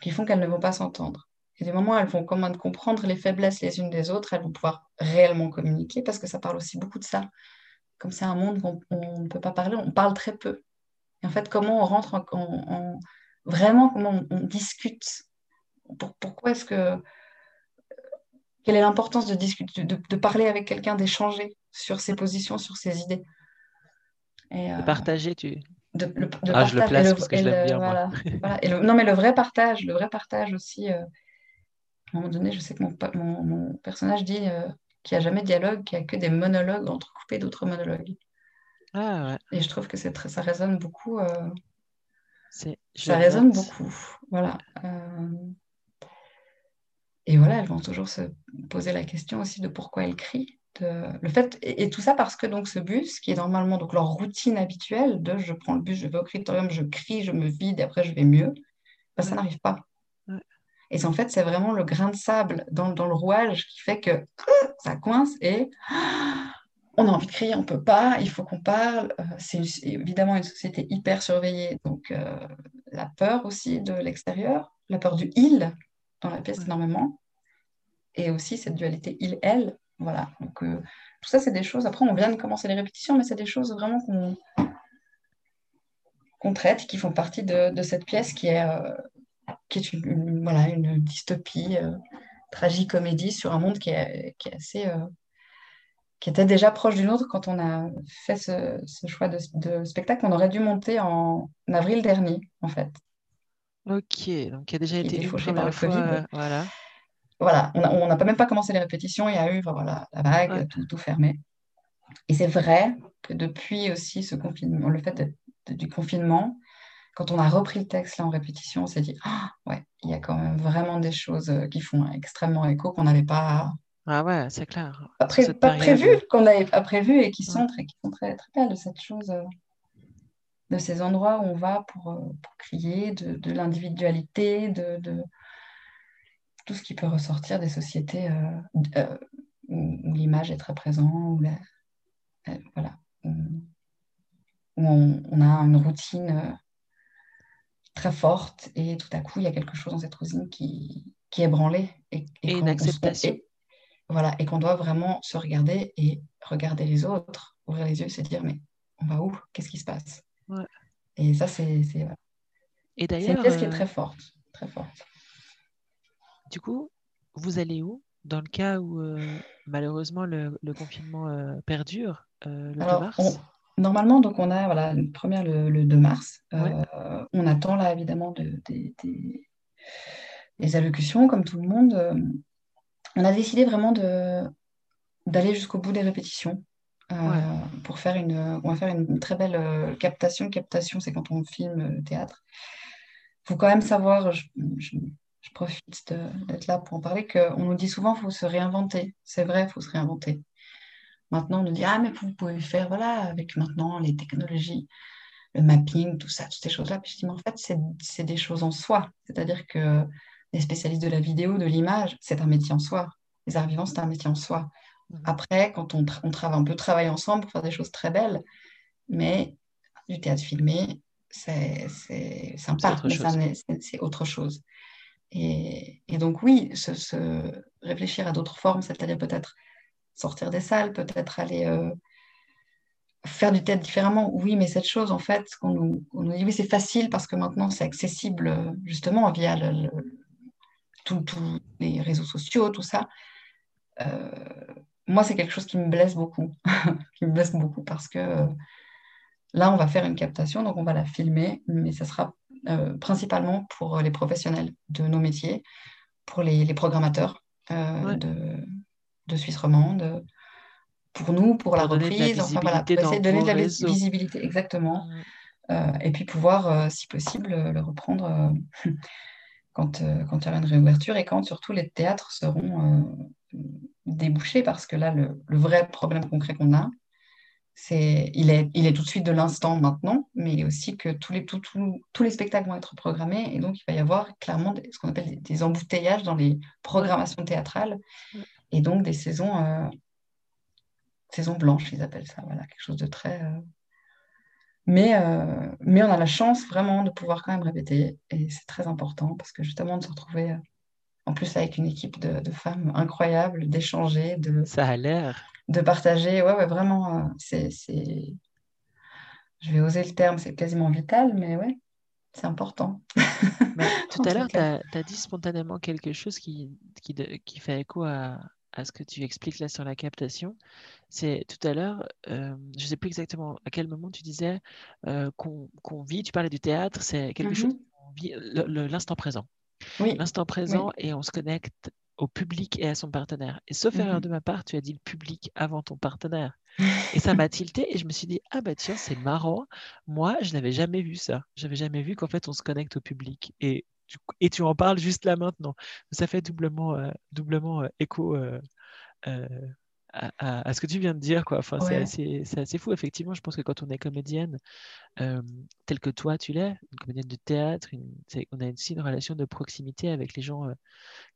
qui font qu'elles ne vont pas s'entendre. Et des moments où elles vont comment comprendre les faiblesses les unes des autres, elles vont pouvoir réellement communiquer parce que ça parle aussi beaucoup de ça. Comme c'est un monde où on ne peut pas parler, on parle très peu. Et en fait, comment on rentre en, vraiment, comment on, discute Pourquoi est-ce que quelle est l'importance de, discuter, de, parler avec quelqu'un, d'échanger sur ses positions, sur ses idées? Et, De partager, tu. De, le, ah, je le place parce que je l'aime bien. Voilà, (laughs) voilà. Et non, mais le vrai partage, le vrai partage aussi. Euh, à un moment donné, je sais que mon, mon, personnage dit euh, qu'il n'y a jamais de dialogue, qu'il n'y a que des monologues entrecoupés d'autres monologues. Ah, ouais. Et je trouve que très, ça résonne beaucoup. Euh, ça résonne beaucoup. Voilà. Et voilà, elles vont toujours se poser la question aussi de pourquoi elles crient. De... Le fait, et, tout ça parce que donc ce bus, qui est normalement donc leur routine habituelle de je prends le bus, je vais au critérium, je crie, je me vide et après je vais mieux, ben, ça n'arrive pas. Et en fait, c'est vraiment le grain de sable dans, dans, le rouage qui fait que ça coince et (gasps) on a envie de crier, on ne peut pas, il faut qu'on parle. Euh, c'est évidemment une société hyper surveillée, donc euh, la peur aussi de l'extérieur, la peur du il, dans la pièce énormément. Et aussi cette dualité il-elle. Voilà. Donc, euh, tout ça, c'est des choses. Après, on vient de commencer les répétitions, mais c'est des choses vraiment qu'on qu'on traite, qui font partie de, de cette pièce qui est, euh, qui est une, voilà, une dystopie, euh, tragique-comédie sur un monde qui est, qui est assez. qui était déjà proche du nôtre quand on a fait ce, ce choix de, de spectacle. On aurait dû monter en avril dernier, en fait. Ok, donc il a déjà été fauché par le Covid. Euh, voilà. Voilà, on n'a pas même pas commencé les répétitions, il y a eu voilà, la vague, tout, tout, fermé. Et c'est vrai que depuis aussi ce confinement, le fait du confinement, quand on a repris le texte là en répétition, on s'est dit, ah, ouais, il y a quand même vraiment des choses euh, qui font extrêmement écho qu'on n'avait pas, Ah ouais, c'est clair. pas, pré- prévu, qu'on n'avait pas prévu et qui sont Ouais. très, qui sont très, très belles de cette chose, euh, de ces endroits où on va pour, euh, pour crier, de, de l'individualité, de, de tout ce qui peut ressortir des sociétés euh, euh, où, où l'image est très présente, où, la- euh, voilà, où, où on, on a une routine euh, très forte et tout à coup, il y a quelque chose dans cette routine qui, qui est branlé et, Et une se- acceptation. et- voilà, et qu'on doit vraiment se regarder et regarder les autres, ouvrir les yeux, se dire, mais on va où? Qu'est-ce qui se passe? Ouais. Et ça, c'est. Et C'est une d'ailleurs, pièce qui est euh, très forte, très forte. du coup, vous allez où dans le cas où euh, malheureusement le, le confinement euh, perdure euh, le 2 Alors, mars? on- normalement, donc on a voilà, une première le, le 2 mars. Ouais. On attend là évidemment de- des- des- des allocutions, comme tout le monde. On a décidé vraiment de d'aller jusqu'au bout des répétitions euh, pour faire une, on va faire une très belle euh, captation. Captation, c'est quand on filme le théâtre. Il faut quand même savoir, je, profite d'être là pour en parler, qu'on nous dit souvent qu'il faut se réinventer. C'est vrai, il faut se réinventer. Maintenant, on nous dit, ah, mais vous pouvez faire, voilà, avec maintenant les technologies, le mapping, tout ça, toutes ces choses-là. Puis je dis, mais en fait, c'est des choses en soi. C'est-à-dire que les spécialistes de la vidéo, de l'image, c'est un métier en soi. Les arts vivants, c'est un métier en soi. Mhm. Après, quand on, tra- on travaille, on peut travailler ensemble pour faire des choses très belles, mais du théâtre filmé, c'est sympa, mais c'est autre chose. Et, et donc, oui, se, se réfléchir à d'autres formes, c'est-à-dire peut-être sortir des salles, peut-être aller euh, faire du théâtre différemment. Oui, mais cette chose, en fait, qu'on nous, on nous dit, oui, c'est facile parce que maintenant, c'est accessible justement via tous les réseaux sociaux, tout ça. Euh, moi, c'est quelque chose qui me blesse beaucoup, (laughs) qui me blesse beaucoup parce que euh, là, on va faire une captation, donc on va la filmer, mais ça sera euh, principalement pour les professionnels de nos métiers, pour les, les programmateurs euh, Ouais. de, de Suisse romande, pour nous, pour, la Pour reprise, enfin voilà, pour essayer de donner de la visibilité, exactement. Euh, et puis pouvoir, si possible, le reprendre (laughs) quand, quand il y aura une réouverture et quand surtout les théâtres seront débouchés, parce que là, le, le vrai problème concret qu'on a, c'est, il est, il est tout de suite de l'instant maintenant, mais aussi que tous les, tout- tout- tous les spectacles vont être programmés et donc il va y avoir clairement des- ce qu'on appelle des, des embouteillages dans les programmations théâtrales et donc des saisons, euh, saisons blanches, ils appellent ça, voilà, quelque chose de très... euh, Mais, euh, mais on a la chance vraiment de pouvoir quand même répéter et c'est très important parce que justement de se retrouver euh, en plus avec une équipe de, de femmes incroyables, d'échanger, de, Ça a l'air. de partager. Ouais, ouais, vraiment, euh, c'est, c'est... Je vais oser le terme, c'est quasiment vital, mais ouais, c'est important. (laughs) Mais tout à l'heure, tu as, dit spontanément quelque chose qui, qui, qui fait écho à, à ce que tu expliques là sur la captation. C'est tout à l'heure, euh, je ne sais plus exactement à quel moment tu disais euh, qu'on qu'on vit, tu parlais du théâtre, c'est quelque chose Mhm. qu'on vit, le- le- l'instant présent. Oui, L'instant présent et on se connecte au public et à son partenaire. Et sauf erreur Mhm. de ma part, tu as dit le public avant ton partenaire. (laughs) Et ça m'a tilté et je me suis dit, ah bah tiens, c'est marrant. Moi, je n'avais jamais vu ça. J'avais jamais vu qu'en fait, on se connecte au public. Et, coup- et tu en parles juste là maintenant. Ça fait doublement, euh, doublement euh, écho euh, à, à- à ce que tu viens de dire. Quoi. Enfin, c'est Ouais. assez, c'est assez fou. Effectivement, je pense que quand on est comédienne, euh, telle que toi, tu l'es, une comédienne de théâtre, une- on a aussi une relation de proximité avec les gens euh,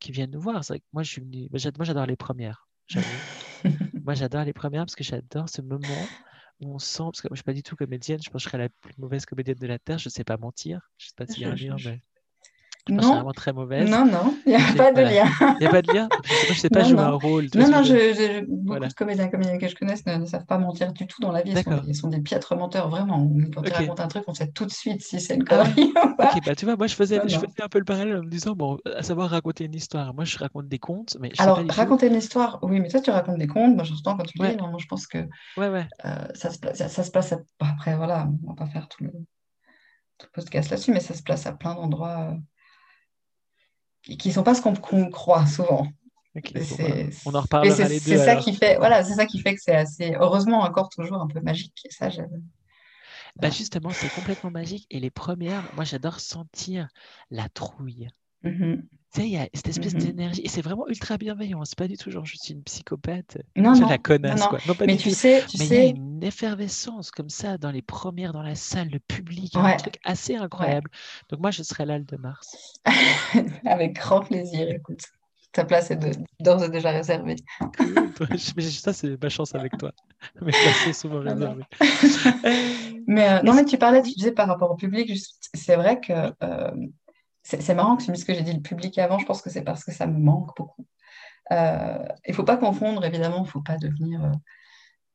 qui viennent nous voir. C'est que moi, je suis venue- moi, j'ad- moi, j'adore les premières. (laughs) Moi, j'adore les premières parce que j'adore ce moment où on sent, parce que moi, je suis pas du tout comédienne, je pense que je serais la plus mauvaise comédienne de la Terre, je sais pas mentir, je sais pas s'il y a un mais Non, vraiment très mauvaise. non, non, il n'y a pas de lien. (laughs) Il n'y a pas de lien Je je sais pas jouer un rôle. Non, non, beaucoup de comédiens, comédiennes que je connaisse ne, ne savent pas mentir du tout dans la vie. Ils sont, des- piètres menteurs, vraiment. Quand ils racontent un truc, on sait tout de suite si c'est une Ah connerie (laughs) ou pas. Bah tu vois, moi je faisais, je faisais un peu le parallèle en me disant, bon, à savoir raconter une histoire. Moi je raconte des contes, mais Alors, raconter une histoire, oui, mais toi, tu racontes des contes. Moi, j'entends quand tu dis. Non, moi, je pense que Ouais, ouais. euh, ça, se place, ça, ça se place à- bon, Après, voilà, on va pas faire tout le, tout le podcast là-dessus, mais ça se place à plein d'endroits euh, qui qui sont pas ce qu'on croit souvent. Ok, Et bon, c'est- voilà. On en mais reparlera c'est les c'est deux ça qui fait, voilà, c'est ça qui fait que c'est assez, heureusement encore toujours un peu magique. Et ça, j'aime. Bah justement, c'est complètement magique. Et les premières, moi j'adore sentir la trouille. Mhm. Tu sais, il y a cette espèce Mhm. d'énergie. Et c'est vraiment ultra bienveillant. C'est pas du tout genre je suis une psychopathe. Non, je non, la connasse, non. quoi. Non, pas Mais tu tout. sais, tu Mais il y a une effervescence comme ça dans les premières, dans la salle, le public, a un ouais, truc assez incroyable. Donc moi, je serais là le 2 mars. (laughs) avec grand plaisir, écoute. Ta place est d'ores et déjà réservée. (laughs) Ça, c'est ma chance avec toi. Mes places sont souvent non. réservées. (laughs) Euh, Mais euh, non, mais tu parlais, tu disais par rapport au public, c'est vrai que euh, c'est marrant que dises que j'ai dit le public avant, je pense que c'est parce que ça me manque beaucoup. Euh, Il ne faut pas confondre, évidemment, il ne faut pas devenir euh,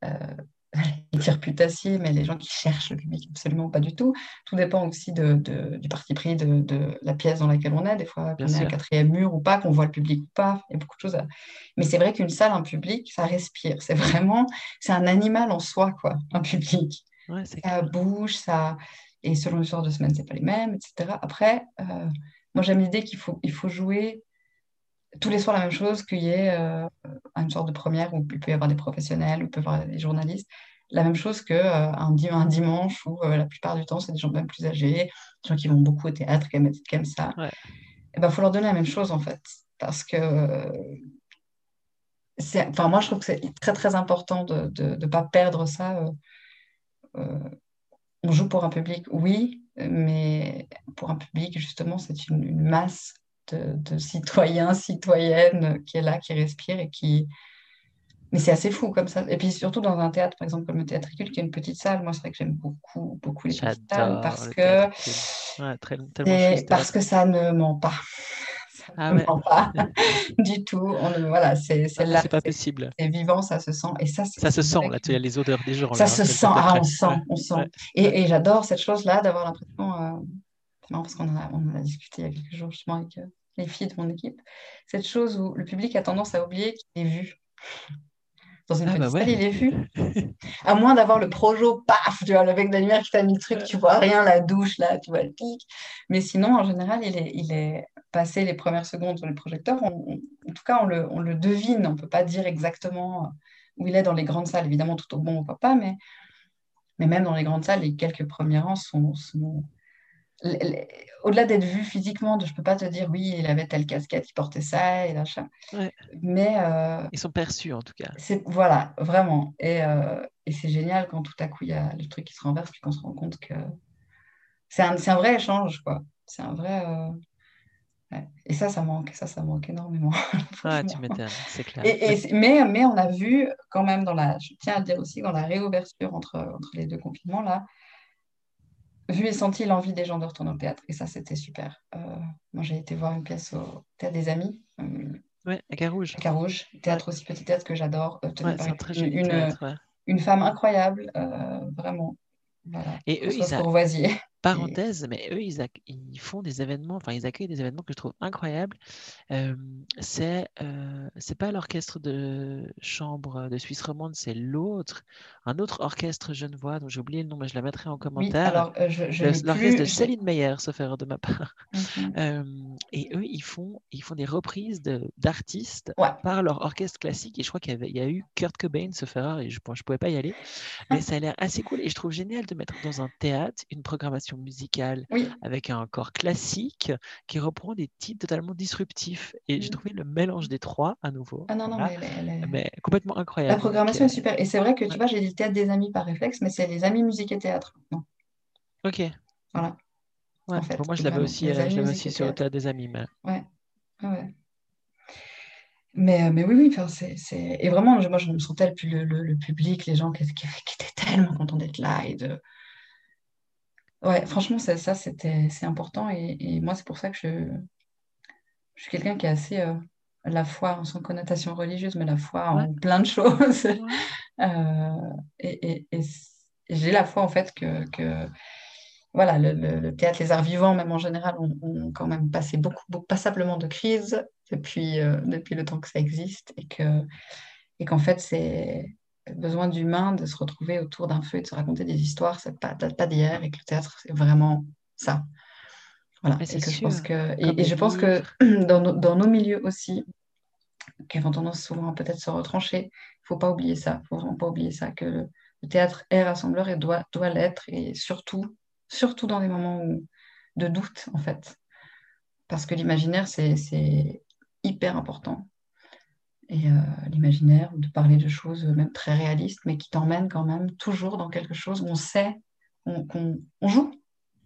euh, (laughs) dire putassier, mais les gens qui cherchent le public, absolument pas du tout. Tout dépend aussi de, de- du parti pris de, de la pièce dans laquelle on est, des fois qu'on est à quatrième mur ou pas, qu'on voit le public ou pas, il y a beaucoup de choses à... Mais c'est vrai qu'une salle, un public, ça respire, c'est vraiment, c'est un animal en soi, quoi, un public Ouais, ça clair. bouge, ça... et selon les soirs de semaine, c'est pas les mêmes, etc. Après, euh, moi j'aime l'idée qu'il faut, il faut jouer tous les soirs la même chose, qu'il y ait euh, une sorte de première où il peut y avoir des professionnels, où il peut y avoir des journalistes, la même chose que euh, un, dimanche où la plupart du temps c'est des gens même plus âgés, des gens qui vont beaucoup au théâtre, qui aiment, qui aiment ça. Ouais. Et ben, faut leur donner la même chose en fait, parce que enfin moi je trouve que c'est très très important de ne pas perdre ça. euh, on joue pour un public, oui, mais pour un public, justement, c'est une, une masse de, de citoyens, citoyennes qui est là, qui respire et qui... Mais c'est assez fou comme ça. Et puis surtout dans un théâtre, par exemple, comme le Théâtre Culte, qui est une petite salle, moi, c'est vrai que j'aime beaucoup, beaucoup les petites salles parce que. Ouais, très- chouette parce que ça ne ment pas. Ah ouais. pas (laughs) du tout. On voilà, c'est Ah, là, c'est pas c'est possible. c'est vivant, ça se sent. Et ça, Ça se sent là, tu as les odeurs des gens Ça là, se sent, ah, on sent, on sent. ouais, Et, j'adore cette chose-là d'avoir l'impression, euh, c'est marrant parce qu'on en en a discuté il y a quelques jours justement avec euh, les filles de mon équipe, cette chose où le public a tendance à oublier qu'il est vu. Dans une Ah petite bah salle, il est vu. (laughs) À moins d'avoir le projo, paf, tu vois, le mec de la lumière qui t'a mis le truc, tu vois rien, la douche, là, tu vois le pic. Mais sinon, en général, il est, il est passé les premières secondes sur les projecteurs. on- on- en tout cas, on le, on le devine. On ne peut pas dire exactement où il est dans les grandes salles. Évidemment, tout au bon, on voit pas, mais, mais même dans les grandes salles, les quelques premiers rangs sont... Au-delà d'être vu physiquement, de, je ne peux pas te dire, oui, il avait telle casquette, il portait ça, et machin. Ouais. Mais euh, Ils sont perçus en tout cas. voilà, vraiment. Et, euh, et c'est génial quand tout à coup il y a le truc qui se renverse puis qu'on se rend compte que c'est un, un vrai échange, quoi. C'est un vrai. euh, ouais. Et ça, ça manque. Ça, ça manque énormément. (laughs) Ah, tu franchement. m'étonnes, c'est clair. Et, et c'est- mais, mais on a vu quand même dans la. Je tiens à le dire aussi, dans la réouverture entre, entre les deux confinements, là, vu et senti l'envie des gens de retourner au théâtre. Et ça, c'était super. Euh, moi, j'ai été voir une pièce au Théâtre des Amis. euh, Ouais, à Carouge. à Carouge, théâtre aussi petit théâtre que j'adore, euh, tenu Ouais, par c'est un une, très joli une- théâtre. ouais. une femme incroyable, vraiment. Voilà. Et eux, ils, a-. Parenthèse, mais eux, ils, ils font des événements, enfin, ils accueillent des événements que je trouve incroyables. Euh, c'est euh, c'est pas l'orchestre de chambre de Suisse romande, c'est l'autre, un autre orchestre genevois dont j'ai oublié le nom, mais je la mettrai en Oui, commentaire. alors euh, je, je Le- n'ai L'orchestre de je- Céline Meyer, sauf erreur de ma part. Euh, et eux, ils font, ils font des reprises de- d'artistes Ouais. par leur orchestre classique. Et je crois qu'il y, avait- il y a eu Kurt Cobain, sauf erreur, et je ne pouvais pas y aller. Mais ça a l'air assez cool. Et je trouve génial de mettre dans un théâtre une programmation musicale Oui, avec un corps classique qui reprend des titres totalement disruptifs. Et j'ai Mhm. trouvé le mélange des trois à nouveau. ah non, non, voilà, mais complètement la incroyable. Donc, programmation est super. Et c'est vrai que tu ouais. vois, j'ai dit théâtre des amis par réflexe, mais c'est les amis musique et théâtre. Non, ok. voilà, Ouais. en fait. Bon, moi, je l'avais aussi, euh, je aussi sur le théâtre. des amis. Mais... Ouais. Mais, euh, mais oui, oui, enfin, c'est. Et vraiment, moi, je me sentais le, le, le- le public, les gens qui, qui- qui étaient tellement contents d'être là et de... Ouais, franchement, ça, ça c'était, c'est important. Et, et moi, c'est pour ça que je, je suis quelqu'un qui est assez euh, la foi sans connotation religieuse, mais la foi Ouais. en plein de choses. Ouais. (laughs) Euh, et j'ai la foi, en fait, que, que voilà, le, le- le théâtre, les arts vivants, même en général, ont, ont quand même passé beaucoup, beaucoup, passablement de crises depuis, euh, depuis le temps que ça existe. Et que, et qu'en fait, c'est besoin d'humain de se retrouver autour d'un feu et de se raconter des histoires, ça date pas, d'hier, et que le théâtre, c'est vraiment ça. Voilà. Mais Et que je pense que, et, comme et les je pense que livres. (clears throat) dans nos, dans nos milieux aussi, qui ont tendance souvent à peut-être se retrancher, il faut pas oublier ça. Il faut vraiment pas oublier ça, que le, Le théâtre est rassembleur et doit, doit l'être, et surtout, surtout dans des moments de doute, en fait. Parce que l'imaginaire, c'est hyper important. Et euh, l'imaginaire, de parler de choses même très réalistes, mais qui t'emmènent quand même toujours dans quelque chose où on sait qu'on on joue.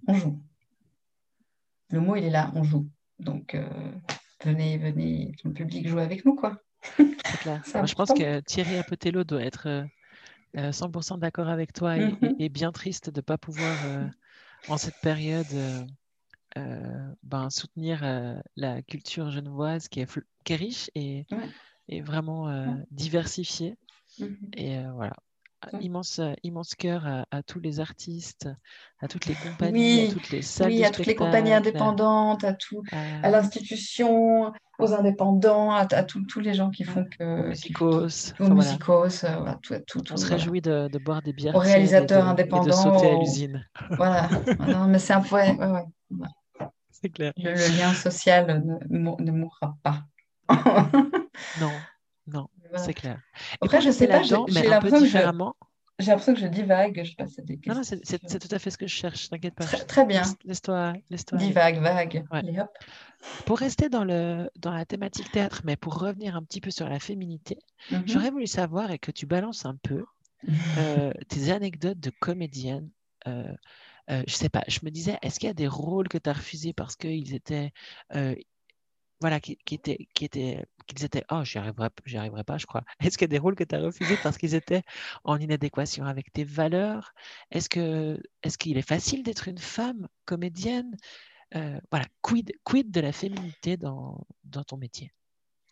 On joue. Le mot, il est là, on joue. Donc, euh, venez, venez, le public joue avec nous, quoi. (laughs) Je pense que Thierry Apotello doit être 100% euh, d'accord avec toi et, mm-hmm. bien triste de ne pas pouvoir, en cette période, ben, soutenir la culture genevoise qui est, qui est riche et, et vraiment diversifiée. Mm-hmm. Et voilà, immense, immense cœur à, tous les artistes, à toutes les compagnies, à toutes les salles oui, à toutes les compagnies indépendantes, à, tout, à l'institution, aux indépendants, à, tous les gens qui font que. Musicos. Aux musicos, euh, tout, On se réjouit de, boire des bières. Aux réalisateurs indépendants. Et de sauter à l'usine. Voilà. (laughs) non, mais c'est un point. C'est clair. Le, lien social ne, ne mourra pas. (laughs) non, non. C'est clair. Après, je sais pas, j'ai l'impression que je... J'ai l'impression que je divague, je passe à des questions. Non, non c'est tout à fait ce que je cherche, t'inquiète pas. Très, bien. Laisse-toi. Laisse divague, vague. Pour rester dans, le, dans la thématique théâtre, mais pour revenir un petit peu sur la féminité, mhm. j'aurais voulu savoir et que tu balances un peu (laughs) euh, tes anecdotes de comédienne. Euh, euh, je sais pas, je me disais, est-ce qu'il y a des rôles que tu as refusés parce qu'ils étaient euh, voilà, qui, qui étaient, qui étaient, qu'ils étaient, oh, j'y arriverai, j'y arriverai pas, je crois. (laughs) Est-ce qu'il y a des rôles que tu as refusés parce qu'ils étaient en inadéquation avec tes valeurs? Est-ce que, est-ce qu'il est facile d'être une femme comédienne euh, Voilà, quid, quid de la féminité dans, dans ton métier?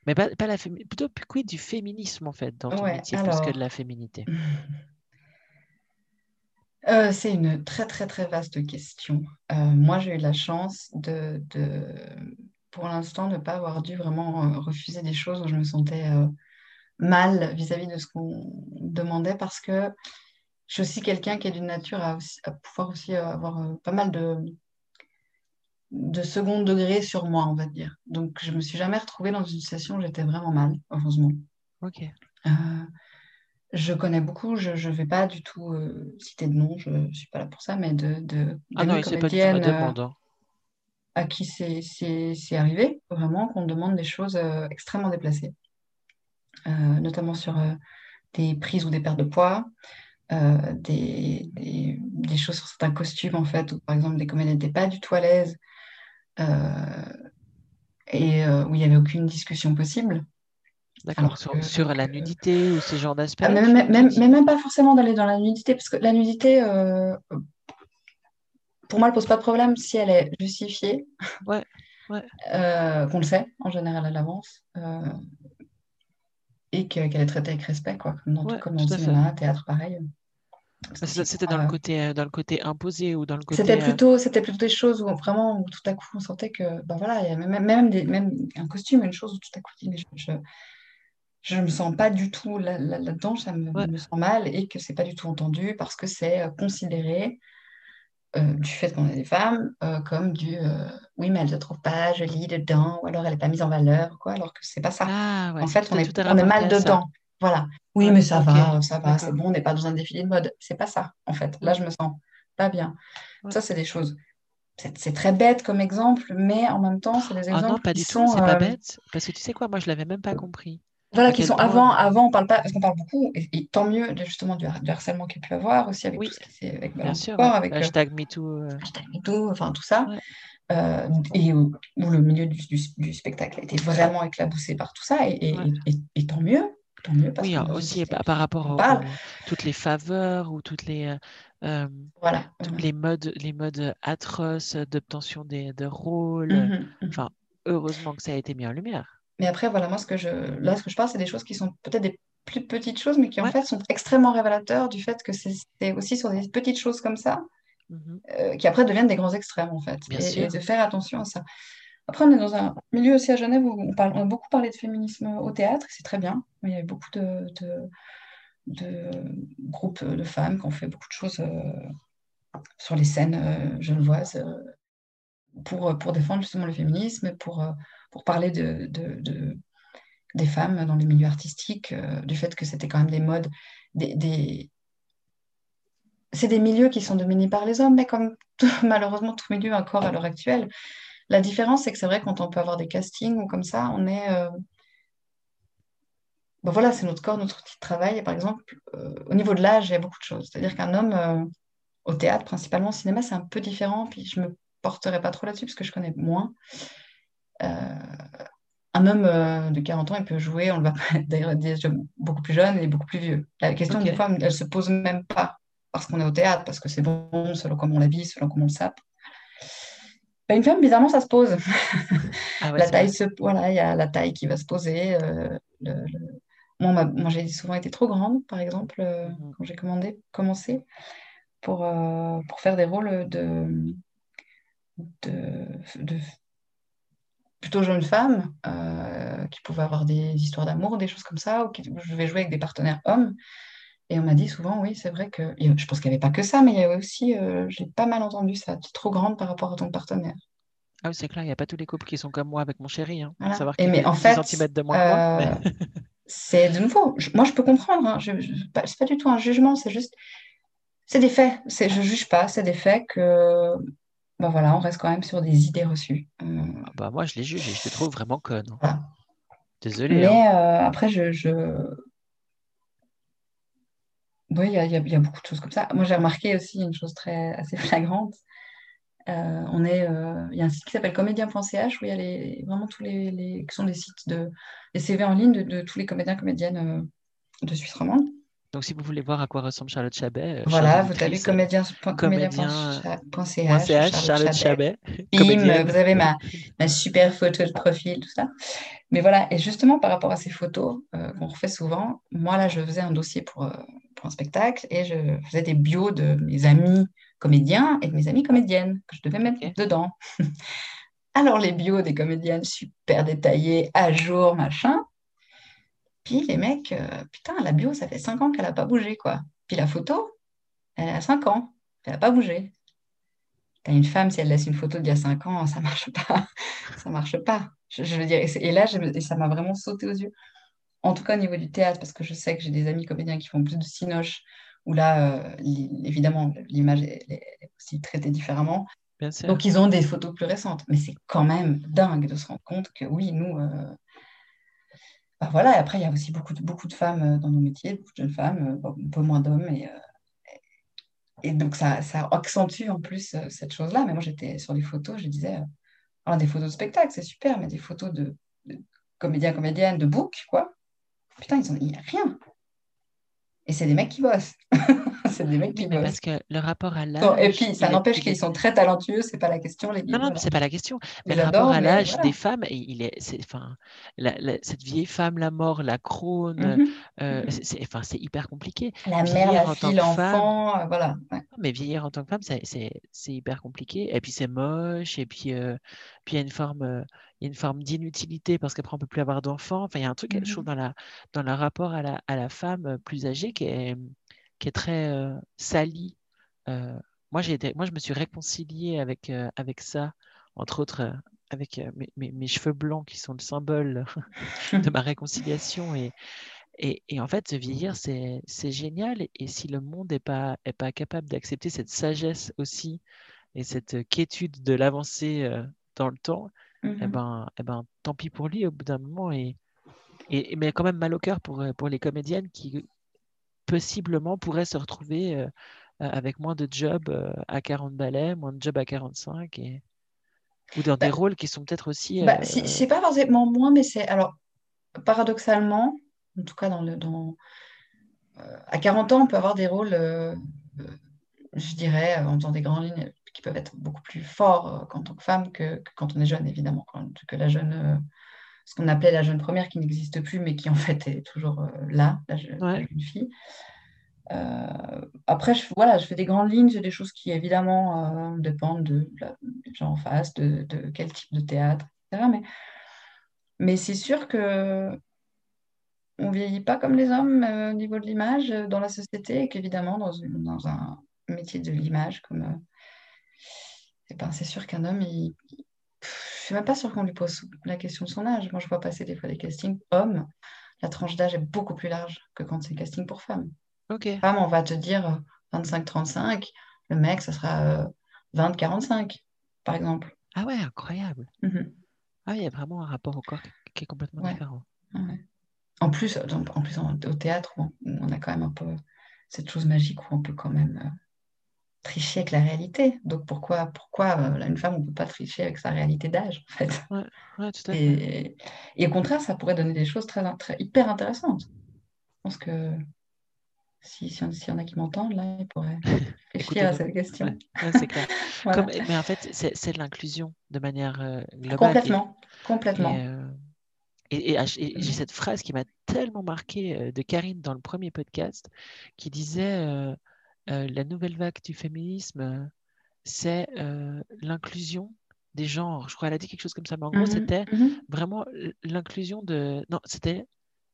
Mais pas, pas la plutôt quid du féminisme en fait dans ton métier plus que de la féminité? (laughs) Euh, c'est une très très très vaste question. Euh, moi, j'ai eu la chance de, de pour l'instant, ne pas avoir dû vraiment euh, refuser des choses où je me sentais euh, mal vis-à-vis de ce qu'on demandait parce que je suis aussi quelqu'un qui est d'une nature à, pouvoir aussi avoir euh, pas mal de, de second degré sur moi, on va dire. Donc, je me suis jamais retrouvée dans une situation où j'étais vraiment mal, heureusement. Ok. je connais beaucoup, je ne vais pas du tout citer de nom, je ne suis pas là pour ça, mais de, de, ah non, c'est pas du tout ma demande. À qui c'est arrivé, vraiment, qu'on demande des choses euh, extrêmement déplacées, euh, notamment sur euh, des prises ou des pertes de poids, des, des, choses sur certains costumes, en fait, où par exemple des comédiens n'étaient pas du tout à l'aise et où il n'y avait aucune discussion possible. D'accord, sur, la nudité ou ce genre d'aspect ah, mais, même, même pas forcément d'aller dans la nudité, parce que la nudité, pour moi, elle pose pas de problème si elle est justifiée. Ouais. (laughs) Euh, qu'on le sait en général à l'avance. Euh, et qu'elle est traitée avec respect, quoi. Comme dans, tout, le cinéma, théâtre, pareil. C'était dans, le côté, euh, dans le côté imposé ou dans le côté. C'était plutôt, c'était plutôt des choses où vraiment, tout à coup, on sentait que, ben voilà, il y a même, même, des, même un costume, une chose où tout à coup, je, je, me sens pas du tout là-dedans, ça me, me, sent mal et que c'est pas du tout entendu parce que c'est considéré du fait qu'on est des femmes, euh, comme du euh, oui, mais elle ne se trouve pas jolie dedans, ou alors elle n'est pas mise en valeur, quoi, alors que c'est pas ça. Ah, en fait, on est, on est mal dedans. Voilà. Oui, mais ça va, ça va, c'est bon, on n'est pas dans un défilé de mode. C'est pas ça, en fait. Là, je me sens pas bien. Ça, c'est des choses. C'est très bête comme exemple, mais en même temps, c'est des exemples. Ah non, pas du tout, c'est pas bête. Parce que tu sais quoi, moi, je l'avais même pas compris. Voilà, qui sont avant, avant, on parle pas, parce qu'on parle beaucoup, et, tant mieux justement du, harcèlement qu'il peut avoir aussi avec tout ce qui c'est avec Bien sûr, avec euh, hashtag MeToo. Euh. Hashtag MeToo, enfin tout ça. Euh, et où, le milieu du, du, spectacle a été vraiment éclaboussé par tout ça, et, et tant mieux. Tant mieux parce oui, aussi par, rapport à toutes les faveurs ou toutes les, voilà. les, modes, les modes atroces d'obtention de rôles. Mmh mmh enfin, heureusement que ça a été mis en lumière. Mais après, voilà, moi, ce que je, là, ce que je parle, c'est des choses qui sont peut-être des plus petites choses, mais qui en fait sont extrêmement révélateurs du fait que c'est aussi sur des petites choses comme ça mmh euh, qui après deviennent des grands extrêmes, en fait. et, de faire attention à ça. Après, on est dans un milieu aussi à Genève où on, parle, on a beaucoup parlé de féminisme au théâtre, c'est très bien. Il y a beaucoup de, de, groupes de femmes qui ont fait beaucoup de choses euh, sur les scènes euh, genevoises pour, pour défendre justement le féminisme, pour pour parler de, des femmes dans les milieux artistiques, euh, du fait que c'était quand même des modes, des, c'est des milieux qui sont dominés par les hommes, mais comme (laughs) malheureusement tout milieu encore à l'heure actuelle, la différence, c'est que c'est vrai quand on peut avoir des castings ou comme ça, on est... Euh, ben voilà, c'est notre corps, notre outil de travail. Et par exemple, euh, au niveau de l'âge, il y a beaucoup de choses. C'est-à-dire qu'un homme, au théâtre, principalement au cinéma, c'est un peu différent. Puis je me porterai pas trop là-dessus parce que je connais moins. Un homme de 40 ans, il peut jouer, on le va (laughs) d'ailleurs beaucoup plus jeune et beaucoup plus vieux. La question, des fois, elle se pose même pas parce qu'on est au théâtre, parce que c'est bon, selon comment on l'habille, selon comment on le sape. Bah, une femme, bizarrement, ça se pose. (laughs) Ah la taille se, voilà, il y a la taille qui va se poser. Euh, moi, moi j'ai souvent été trop grande, par exemple, euh, mhm. quand j'ai commandé, commencé pour, euh, pour faire des rôles de, de, plutôt jeunes femmes qui pouvaient avoir des histoires d'amour, des choses comme ça, ou qui je vais jouer avec des partenaires hommes. Et on m'a dit souvent, oui, c'est vrai que. Je pense qu'il n'y avait pas que ça, mais il y avait aussi, euh, j'ai pas mal entendu ça, tu es trop grande par rapport à ton partenaire. Ah oui, c'est clair, il n'y a pas tous les couples qui sont comme moi avec mon chéri. Hein, savoir et mais en fait, de moins euh, (laughs) c'est de nouveau, moi je peux comprendre, hein, je, c'est pas du tout un jugement, c'est juste. C'est des faits, c'est, je juge pas, c'est des faits que. Ben voilà, on reste quand même sur des idées reçues. Euh, ah bah moi, je les juge et je les trouve vraiment connes. Hein. Désolée. Mais après, je, je oui, il y, a beaucoup de choses comme ça. Moi, j'ai remarqué aussi une chose très assez (laughs) flagrante. Euh, on est, euh, il y a un site qui s'appelle comédien.ch où il y a les, vraiment tous les, les, qui sont des sites de les CV en ligne de, tous les comédiens comédiennes euh, de Suisse romande. Donc, si vous voulez voir à quoi ressemble Charlotte Chabet, euh, voilà, vous tapez comédien.ch, Charlotte Chabet. (laughs) Bim, vous avez ma, ma, super photo de profil, tout ça. Mais voilà, et justement par rapport à ces photos euh, qu'on refait souvent, moi là, je faisais un dossier pour, euh, pour un spectacle et je faisais des bios de mes amis comédiens et de mes amies comédiennes que je devais mettre dedans. (laughs) Alors, les bios des comédiennes super détaillées, à jour, machin. Puis les mecs, euh, putain, la bio, ça fait 5 ans qu'elle n'a pas bougé, quoi. Puis la photo, elle a 5 ans, elle n'a pas bougé. T'as une femme, si elle laisse une photo d'il y a 5 ans, ça marche pas. (laughs) ça marche pas. Je, veux dire, et, là, ça m'a vraiment sauté aux yeux. En tout cas, au niveau du théâtre, parce que je sais que j'ai des amis comédiens qui font plus de cinoche, où là, euh, évidemment, l'image est, aussi traitée différemment. Donc, ils ont des photos plus récentes. Mais c'est quand même dingue de se rendre compte que oui, nous, euh, bah, voilà, après, il y a aussi beaucoup de, femmes euh, dans nos métiers, beaucoup de jeunes femmes, euh, un peu moins d'hommes. Et, euh, donc, ça, accentue en plus cette chose-là. Mais moi, j'étais sur les photos, je disais, alors, des photos de spectacle, c'est super, mais des photos de, comédiens, comédiennes, de book, quoi. Putain, il n'y a rien. Et c'est des mecs qui bossent. (laughs) c'est des mecs qui bossent. Parce que le rapport à l'âge. et puis, ça n'empêche qu'ils sont très talentueux, c'est pas la question. Les non, non, c'est pas la question. Mais le rapport à l'âge des femmes, il est, enfin, cette vieille femme, la mort, la crône, euh, c'est, enfin, hyper compliqué. La mère, la fille, l'enfant, euh, voilà. Mais vieillir en tant que femme, c'est, hyper compliqué. Et puis c'est moche. Et puis, euh, puis il y a une forme une forme d'inutilité parce qu'après on peut plus avoir d'enfants. Enfin, il y a un truc, je trouve, mmh dans, la, dans le rapport à la, à la femme plus âgée qui est, qui est très euh, salie. Euh, moi, j'ai été, moi, je me suis réconciliée avec, avec ça, entre autres avec mes, mes, cheveux blancs qui sont le symbole (laughs) de ma (laughs) réconciliation. Et, et, et en fait, vieillir, c'est, génial. Et si le monde n'est pas, est pas capable d'accepter cette sagesse aussi et cette quiétude de l'avancée dans le temps, eh, mmh ben, eh ben, tant pis pour lui au bout d'un moment. Et, et, mais quand même mal au cœur pour, euh, pour les comédiennes qui possiblement pourraient se retrouver euh, avec moins de jobs euh, à 40 ballets, moins de jobs à 45, et... ou dans des bah rôles qui sont peut-être aussi. Bah, c'est pas forcément moins, mais c'est. Alors, paradoxalement, en tout cas, dans le, dans, à 40 ans, on peut avoir des rôles, je dirais, en faisant des grandes lignes, qui peuvent être beaucoup plus forts euh, qu'en tant que femme que, quand on est jeune, évidemment. que la jeune, euh, ce qu'on appelait la jeune première qui n'existe plus, mais qui en fait est toujours euh, là, la, jeune fille. après, je, voilà, je fais des grandes lignes, c'est des choses qui évidemment dépendent de, des gens en face, de, de, quel type de théâtre, etc. Mais, mais c'est sûr que on vieillit pas comme les hommes au niveau de l'image dans la société et qu'évidemment dans, dans, un métier de l'image comme eh ben, c'est sûr qu'un homme, il... je ne suis même pas sûre qu'on lui pose la question de son âge. Moi, je vois passer des fois des castings hommes. La tranche d'âge est beaucoup plus large que quand c'est casting pour femmes. Ok. Femme, on va te dire 25-35, le mec, ça sera 20-45, par exemple. Ah ouais, incroyable. Mhm. Ah, il y a vraiment un rapport au corps qui est complètement Ouais. différent. Ouais. En plus, en en plus en- au théâtre, on, on a quand même un peu cette chose magique où on peut quand même euh, tricher avec la réalité. Donc pourquoi, pourquoi euh, là, une femme, on ne peut pas tricher avec sa réalité d'âge, en fait? Ouais, ouais, tout à fait. et, et au contraire, ça pourrait donner des choses très, très- hyper intéressantes. Je pense que si, si, y en a qui m'entendent, là, ils pourraient (laughs) réfléchir à cette question. Ouais, ouais, c'est clair. (laughs) Voilà. Comme- mais en fait, c'est c'est de l'inclusion de manière euh, globale. Et- Complètement, complètement. Et, euh, et- et à ch- et j'ai cette phrase qui m'a tellement marqué euh, de Karine dans le premier podcast qui disait euh, la nouvelle vague du féminisme, euh, c'est euh, l'inclusion des genres. Je crois qu'elle a dit quelque chose comme ça, mais en gros, Mhm, c'était mhm. vraiment l'inclusion de. Non, c'était.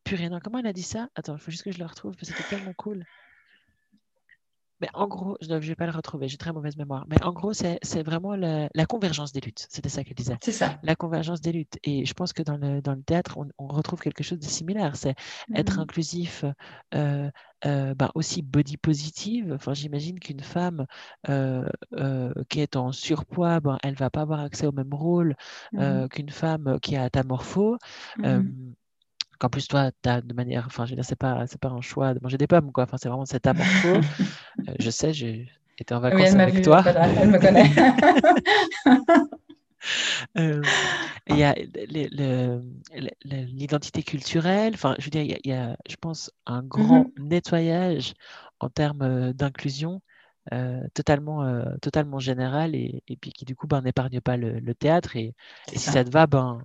Purée, non, comment elle a dit ça? Attends, il faut juste que je le retrouve parce que c'était tellement cool. Mais en gros, je ne vais pas le retrouver, j'ai très mauvaise mémoire. Mais en gros, c'est vraiment la, la convergence des luttes. C'était ça qu'elle disait. C'est ça. La convergence des luttes. Et je pense que dans le, dans le théâtre, on, on retrouve quelque chose de similaire. C'est être Mhm. inclusif, euh, euh, ben aussi body positive. Enfin, j'imagine qu'une femme euh, qui est en surpoids, elle va pas avoir accès au même rôle euh, qu'une femme qui a atamorpho. Euh, qu'en plus, toi, tu as de manière. Enfin, je veux dire, c'est pas, c'est pas un choix de manger des pommes, quoi. Enfin, c'est vraiment cet amorpho. (laughs) Euh, je sais, j'ai été en Oui, vacances elle avec vu, toi. elle me connaît. (laughs) Euh, Il y a l'identité culturelle. Enfin, je veux dire, il y a, il y a, je pense, un grand nettoyage en termes euh, d'inclusion euh, totalement, euh, totalement général et, et puis qui, du coup, ben, n'épargne pas le, le théâtre. Et, et si ça. ça te va, ben,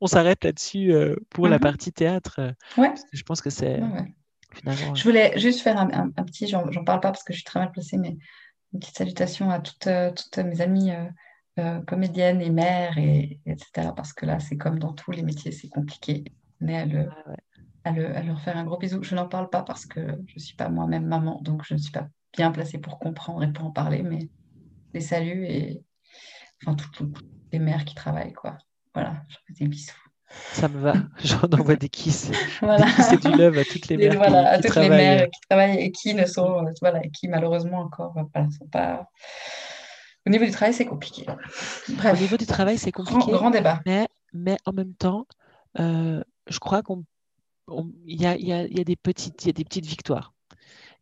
on s'arrête, là-dessus euh, pour la Mhm. partie théâtre. euh, Ouais. parce que je pense que c'est Ouais, ouais. finalement. Je voulais juste faire un, un- un petit, j'en parle pas parce que je suis très mal placée, mais une petite salutation à toutes, toutes mes amies comédiennes et mères, et, etc. Parce que là, c'est comme dans tous les métiers, c'est compliqué. Mais ouais. à, le- à leur faire un gros bisou. Je n'en parle pas parce que je ne suis pas moi-même maman, donc je ne suis pas bien placée pour comprendre et pour en parler, mais les saluts et enfin toutes toutes les mères qui travaillent, quoi. Voilà, je fais des bisous. Ça me va. (laughs) J'en envoie des kisses, (laughs) Voilà. et du love à toutes les mères voilà, qui, à qui toutes les travaillent. mères qui travaillent et qui ne sont, euh, voilà, qui malheureusement encore, euh, voilà, sont pas. Au niveau du travail, c'est compliqué. Au Bref, niveau du travail, c'est grand, compliqué. grand débat. Mais, mais en même temps, euh, je crois qu'on on- il y a, y a- y a des petites, il y a des petites victoires.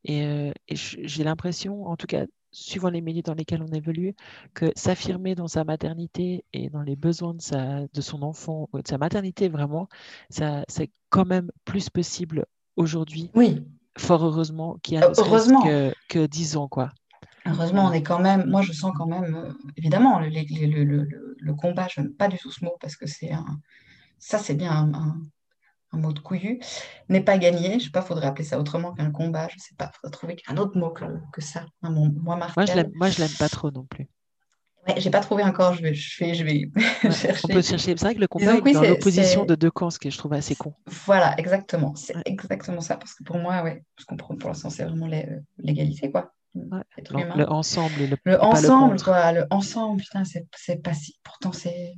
Et, euh, et j'ai l'impression, en tout cas, suivant les milieux dans lesquels on évolue, que s'affirmer dans sa maternité et dans les besoins de, sa, de son enfant, de sa maternité, vraiment, ça, c'est quand même plus possible aujourd'hui, Oui, fort heureusement, qu'il y a serait-ce heureusement. que, que 10 ans, quoi. heureusement, on est quand même. Moi, je sens quand même, euh, évidemment, le, le, le, le- le- le combat, je n'aime pas du tout ce mot parce que c'est un. Ça, c'est bien un, un- un mot de couillu. N'est pas gagné. Je sais pas, faudrait appeler ça autrement qu'un combat. Je sais pas, faudrait trouver un autre mot que, que ça, un mot moins Moi, je marquable. l'aime, moi, je l'aime pas trop non plus. Ouais, j'ai pas trouvé encore. Je vais, je vais, je vais (laughs) Ouais, chercher. on peut chercher. C'est vrai que le combat Disons est oui, dans c'est- l'opposition de deux camps, ce que je trouve assez con. Voilà, exactement. C'est Ouais. exactement ça. Parce que pour moi, ouais, je comprends pour l'instant, c'est vraiment l'é- l'égalité, quoi. Ouais. Donc, humain. le ensemble le, Le le ensemble, quoi. Le ensemble, putain, c'est pas si. Pourtant, c'est.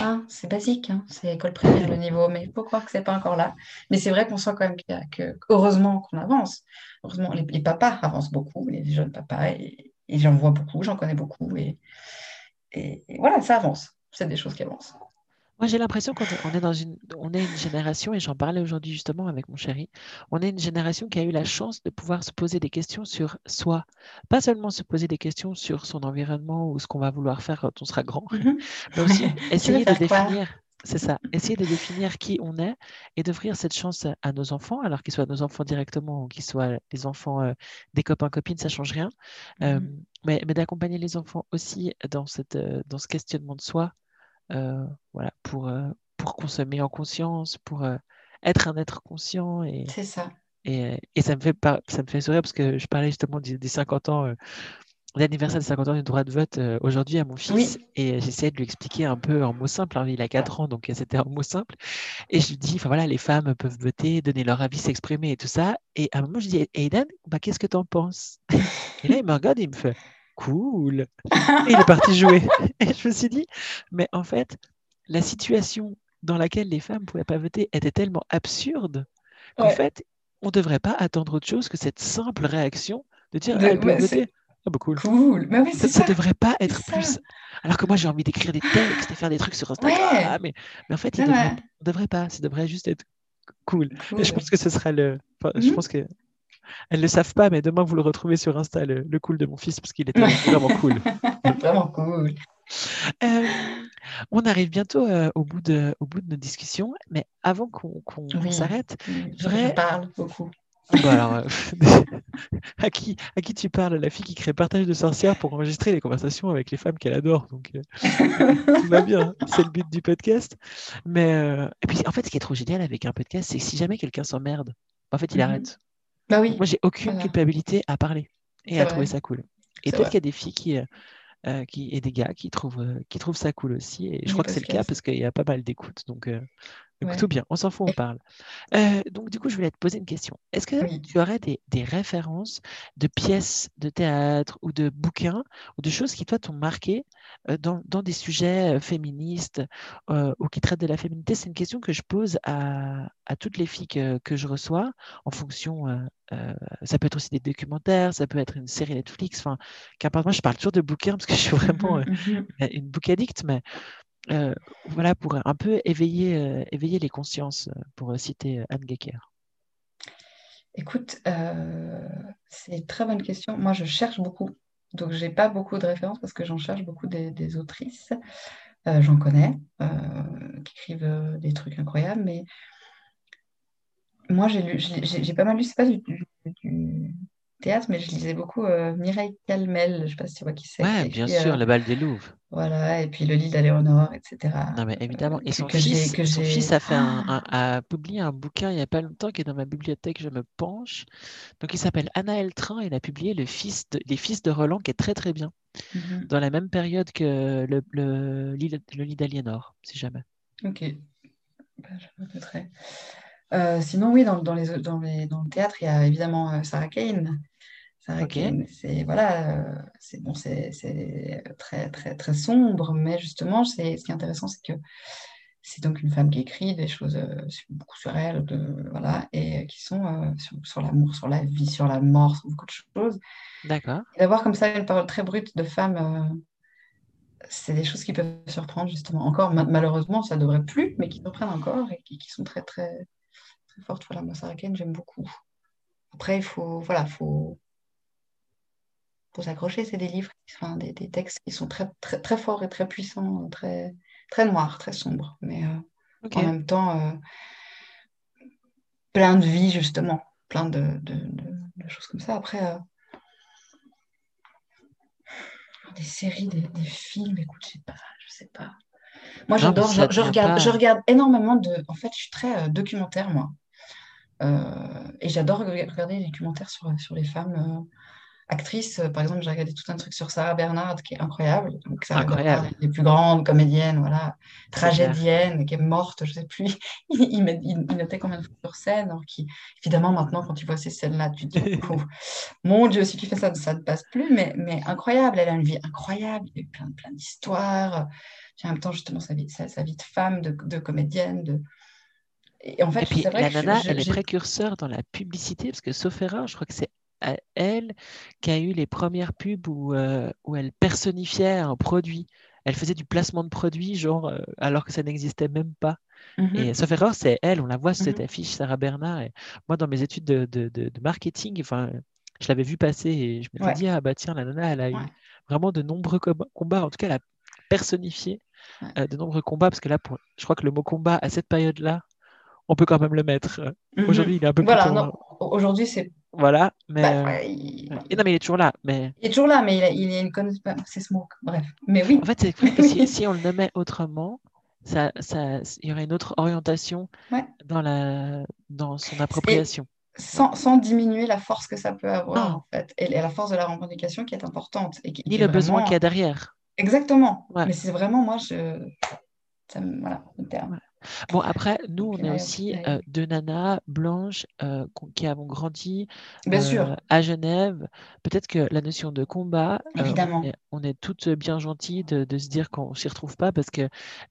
Hein, c'est basique, hein, c'est école primaire le niveau, mais il faut croire que c'est pas encore là. Mais c'est vrai qu'on sent quand même que, heureusement qu'on avance. Heureusement, les, papas avancent beaucoup, les jeunes papas, et, j'en vois beaucoup, j'en connais beaucoup, et voilà, ça avance. C'est des choses qui avancent. Moi, j'ai l'impression qu'on est, on est dans une, on est une génération, et j'en parlais aujourd'hui justement avec mon chéri, on est une génération qui a eu la chance de pouvoir se poser des questions sur soi. Pas seulement se poser des questions sur son environnement ou ce qu'on va vouloir faire quand on sera grand, Mhm. (laughs) mais aussi (laughs) essayer de définir, c'est ça, essayer de définir qui on est et d'offrir cette chance à nos enfants, alors qu'ils soient nos enfants directement ou qu'ils soient les enfants euh, des copains, copines, ça change rien. Euh, Mhm. mais mais d'accompagner les enfants aussi dans, cette, euh, dans ce questionnement de soi, euh, voilà, pour, euh, pour consommer en conscience, pour euh, être un être conscient. Et, C'est ça. et, et ça me fait ça me fait sourire parce que je parlais justement des, des 50 ans, euh, l'anniversaire des 50 ans du droit de vote euh, aujourd'hui à mon fils Oui. et j'essayais de lui expliquer un peu en mots simples. Alors, il a 4 ans, donc euh, c'était en mots simples. Et je lui dis, enfin voilà, les femmes peuvent voter, donner leur avis, s'exprimer et tout ça. Et à un moment, je dis, Aidan, bah, qu'est-ce que t'en penses? (laughs) Et là, il me regarde et il me fait, cool. Et il est parti jouer. (laughs) Et je me suis dit, mais en fait, la situation dans laquelle les femmes ne pouvaient pas voter était tellement absurde qu'en Ouais. fait, on ne devrait pas attendre autre chose que cette simple réaction De dire, elle peut voter. Ah bah cool. Cool. Mais oui, ça, ça. devrait pas être plus. Alors que moi, j'ai envie d'écrire des textes et faire des trucs sur Instagram. Mais, mais, en fait, il devrait... on devrait pas. Ça devrait juste être cool. Et je pense que ce sera le. Je mhm. pense que elles ne le savent pas, mais demain vous le retrouvez sur Insta, le, cool de mon fils, parce qu'il était vraiment cool. (laughs) vraiment cool. Euh, on arrive bientôt euh, au, bout de, au bout de nos discussions, mais avant qu'on s'arrête, je, parle beaucoup. (laughs) Bah alors, euh, (laughs) à, qui, à qui tu parles La fille qui crée partage de sorcières pour enregistrer les conversations avec les femmes qu'elle adore. Donc, tout va bien, c'est le but du podcast. Mais, et puis, en fait, ce qui est trop génial avec un podcast, c'est que si jamais quelqu'un s'emmerde, en fait, il mhm. arrête. Bah oui. Moi, j'ai aucune culpabilité à parler et à trouver ça cool. Et peut-être qu'il y a des filles qui, euh, qui, et des gars qui trouvent, euh, qui trouvent ça cool aussi. Et je crois que c'est le cas parce qu'il y a pas mal d'écoute. Donc, euh, tout bien, on s'en fout, on parle. donc, du coup, je voulais te poser une question. Est-ce que tu aurais des, des, références de pièces de théâtre ou de bouquins ou de choses qui, toi, t'ont marqué dans, dans, des sujets féministes ou qui traitent de la féminité? C'est une question que je pose à, à toutes les filles que, que, je reçois en fonction. ça peut être aussi des documentaires, ça peut être une série Netflix. Enfin, qu'importe, moi, je parle toujours de bouquins parce que je suis vraiment mmh mmh une book addict, mais euh, voilà, pour un peu éveiller, euh, les consciences, euh, pour citer Anne Gecker Écoute, c'est une très bonne question. Moi, je cherche beaucoup. Donc, je n'ai pas beaucoup de références parce que j'en cherche beaucoup des, autrices. j'en connais qui écrivent des trucs incroyables, mais moi, j'ai j'ai pas mal lu, c'est pas du, théâtre, mais je lisais beaucoup Mireille Calmel, je ne sais pas si tu vois qui c'est. Ouais, bien sûr, La Balle des Louvres. Voilà, et puis le lit d'Aléonore, etc. Non, mais évidemment. Et son, fils, son fils a, fait un, a publié un bouquin il n'y a pas longtemps qui est dans ma bibliothèque, je me penche. Donc, il s'appelle Anna Eltrain et il a publié le fils de, Les Fils de Roland, qui est très, très bien. Mhm. Dans la même période que le, le, le lit d'Aliénor, si jamais. Ok. Ben, je noterai. Euh, sinon, oui, dans, dans, les, dans, les, dans, le théâtre, il y a évidemment euh, Sarah Kane c'est voilà, euh, c'est bon, c'est très très très sombre, mais justement, c'est ce qui est intéressant, c'est que c'est donc une femme qui écrit des choses beaucoup sur elle, de, voilà, et qui sont euh, sur, l'amour, sur la vie, sur la mort, sur beaucoup de choses. D'accord. D'avoir comme ça une parole très brute de femme, c'est des choses qui peuvent surprendre justement. Encore, malheureusement, ça ne devrait plus, mais qui surprennent encore et qui, sont très très très fortes. Voilà, moi, Sarah Kane, j'aime beaucoup. Après, il faut, voilà, faut pour s'accrocher, c'est des livres, enfin, des, des, textes qui sont très, très, très forts et très puissants, très, très noirs, très sombres, mais euh, en même temps euh, plein de vie, justement, plein de, de, de, choses comme ça. Après, euh, des séries, des, des, films, écoute, je sais pas, je sais pas. Moi, j'adore, je, regarde, je regarde énormément de. En fait, je suis très documentaire, moi. Et j'adore regarder des documentaires sur, sur les femmes euh, par exemple, j'ai regardé tout un truc sur Sarah Bernard qui est incroyable. Donc, Sarah incroyable. les plus grandes comédiennes, voilà, tragédienne, qui est morte, je ne sais plus. (laughs) il, notait combien de fois sur scène. qui, évidemment, maintenant, quand tu vois ces scènes-là, tu te dis, (laughs) mon Dieu, si tu fais ça, ça ne passe plus. Mais, mais incroyable, elle a une vie incroyable, il y a plein, plein d'histoires. En même temps, justement, sa vie, sa, vie de femme, de, de comédienne, de. Et, en fait, puis, la nana, elle est précurseur dans la publicité, parce que sauf erreur, je crois que c'est elle qui a eu les premières pubs où, euh, où elle personnifiait un produit. Elle faisait du placement de produits, genre, euh, alors que ça n'existait même pas. Mmh et sauf erreur, c'est elle, on la voit sur cette mmh affiche, Sarah Bernard. Et moi, dans mes études de, de, de, marketing, enfin, je l'avais vu passer et je me suis dit, ah bah tiens, la nana, elle a eu vraiment de nombreux combats. En tout cas, elle a personnifié euh, de nombreux combats, parce que là, pour, je crois que le mot combat à cette période-là, on peut quand même le mettre. Mmh Aujourd'hui, il est un peu voilà, plus. Aujourd'hui, c'est voilà, mais. Bah, il... non, mais il est toujours là. Mais... Il est toujours là, mais il, a, une connaissance. C'est Smoke, bref. Mais oui. En fait, c'est que si, (laughs) si, on le nommait autrement, ça, ça, il y aurait une autre orientation dans, la, dans son appropriation. sans, sans, diminuer la force que ça peut avoir, en fait. Et, la force de la revendication qui est importante. Et qui, Ni le besoin qu'il y a derrière. Exactement. Mais c'est vraiment, moi, je. Ça me... Voilà, le terme. Bon, après, nous, on est aussi euh, deux nanas blanches euh, qui avons grandi euh, à Genève. Peut-être que la notion de combat, Évidemment. on, est, toutes bien gentilles de, se dire qu'on s'y retrouve pas parce que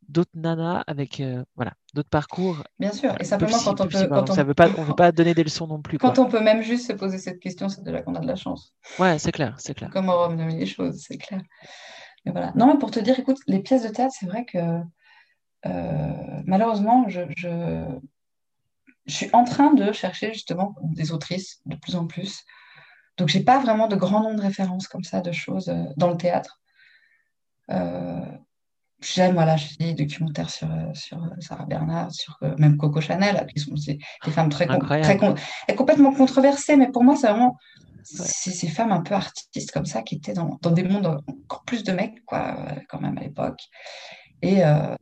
d'autres nanas avec voilà d'autres parcours. Bien sûr, et simplement quand on peut. Quand on... Ça veut pas, on veut pas donner des leçons non plus. Quand on peut même juste se poser cette question, c'est déjà qu'on a de la chance. Ouais, c'est clair, c'est clair. Comment renommer les choses, c'est clair. Mais voilà. Non, mais pour te dire, écoute, les pièces de théâtre, c'est vrai que euh, malheureusement, je, je, suis en train de chercher justement des autrices de plus en plus. Donc, j'ai pas vraiment de grand nombre de références comme ça, de choses euh, dans le théâtre. Euh, j'aime voilà, des documentaires sur, sur Sarah Bernard, sur même Coco Chanel, qui sont des, femmes très, très complètement controversées, mais pour moi, c'est vraiment ces femmes un peu artistes comme ça qui étaient dans, dans, des mondes encore plus de mecs, quoi, quand même à l'époque. Et, euh,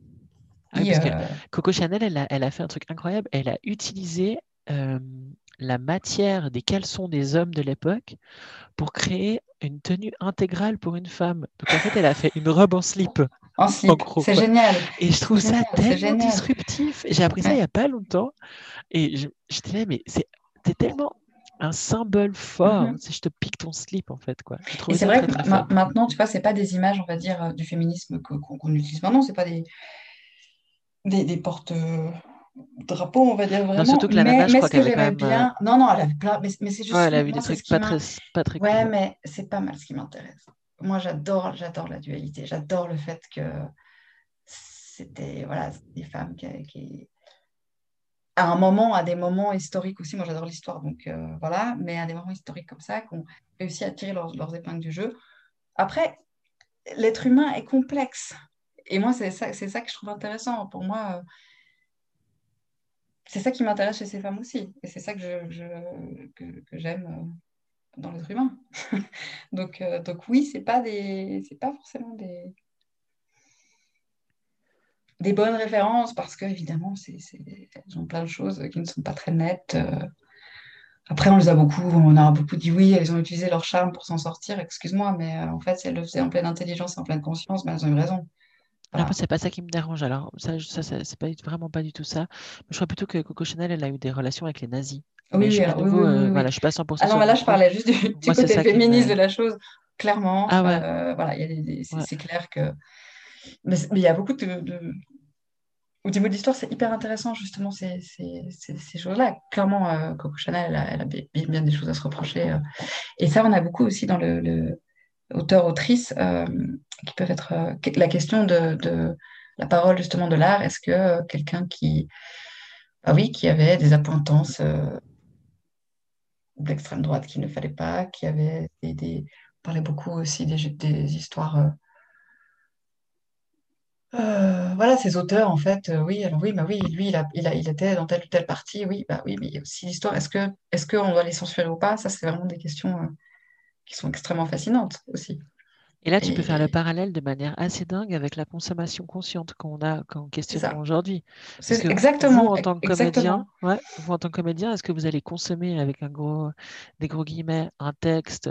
Coco Chanel, elle a, elle a, fait un truc incroyable. Elle a utilisé euh, la matière des caleçons des hommes de l'époque pour créer une tenue intégrale pour une femme. Donc en fait, elle a fait une robe en slip. En slip, c'est génial. Et je trouve ça tellement disruptif. J'ai appris ça il n'y a pas longtemps. Et je, je mais c'est tellement un symbole fort. Mm-hmm. Si je te pique ton slip, en fait. Quoi. Et c'est vrai que maintenant, tu vois, c'est pas des images, on va dire, euh, du féminisme qu'on utilise maintenant. C'est pas des, des, des portes drapeaux, on va dire vraiment. surtout que la nana, mais, je crois qu'elle avait quand même... bien. Euh, non, non, elle avait plein. Mais, mais c'est juste. Ouais, elle a vu des trucs pas, très, pas très Ouais, mais c'est pas mal ce qui m'intéresse. Moi, j'adore, j'adore la dualité. J'adore le fait que c'était voilà, des femmes qui, qui, à un moment, à des moments historiques aussi. Moi, j'adore l'histoire, donc euh, voilà. Mais à des moments historiques comme ça, qu'on réussi à tirer leurs, leurs épingles du jeu. Après, l'être humain est complexe et moi, c'est ça, que je trouve intéressant. Pour moi, euh, c'est ça qui m'intéresse chez ces femmes aussi. Et c'est ça que, j'aime euh, dans l'être humain. (laughs) donc, euh, donc oui, c'est pas des, pas forcément des, bonnes références parce que évidemment, elles ont plein de choses qui ne sont pas très nettes. Après, on les a beaucoup, on a beaucoup dit oui, elles ont utilisé leur charme pour s'en sortir. Excuse-moi, mais en fait, si elles le faisaient en pleine intelligence et en pleine conscience, ben, elles ont eu raison. Après, c'est pas ça qui me dérange. Alors, ça, ça, c'est pas, vraiment pas du tout ça. je crois plutôt que Coco Chanel, elle a eu des relations avec les nazis. Oui, je, oui, euh, voilà, je suis pas 100% Ah non, mais là, je parlais juste du, côté féministe de la chose. Clairement, ah euh, voilà, c'est clair que. Mais, il y a beaucoup de. Au niveau de l'histoire, c'est hyper intéressant, justement, ces, ces, ces, choses-là. Clairement, euh, Coco Chanel, elle a, bien, des choses à se reprocher. Et ça, on a beaucoup aussi dans le auteurs-autrices euh, qui peuvent être euh, la question de, la parole justement de l'art. Est-ce que euh, quelqu'un qui, ah oui, qui avait des appointances d'extrême droite qu'il ne fallait pas, qui avait des, on parlait beaucoup aussi des, histoires. voilà, ces auteurs, en fait, oui, alors oui, bah oui, lui, il, a, était dans telle ou telle partie, oui, bah oui, mais il y a aussi l'histoire. Est-ce est-ce qu'on doit les censurer ou pas? Ça, c'est vraiment des questions qui sont extrêmement fascinantes aussi. Et là, tu peux faire le parallèle de manière assez dingue avec la consommation consciente qu'on a qu'on questionne aujourd'hui. C'est exactement. Vous, en tant que comédien, ouais, vous, en tant que comédien, est-ce que vous allez consommer avec un gros, des gros guillemets un texte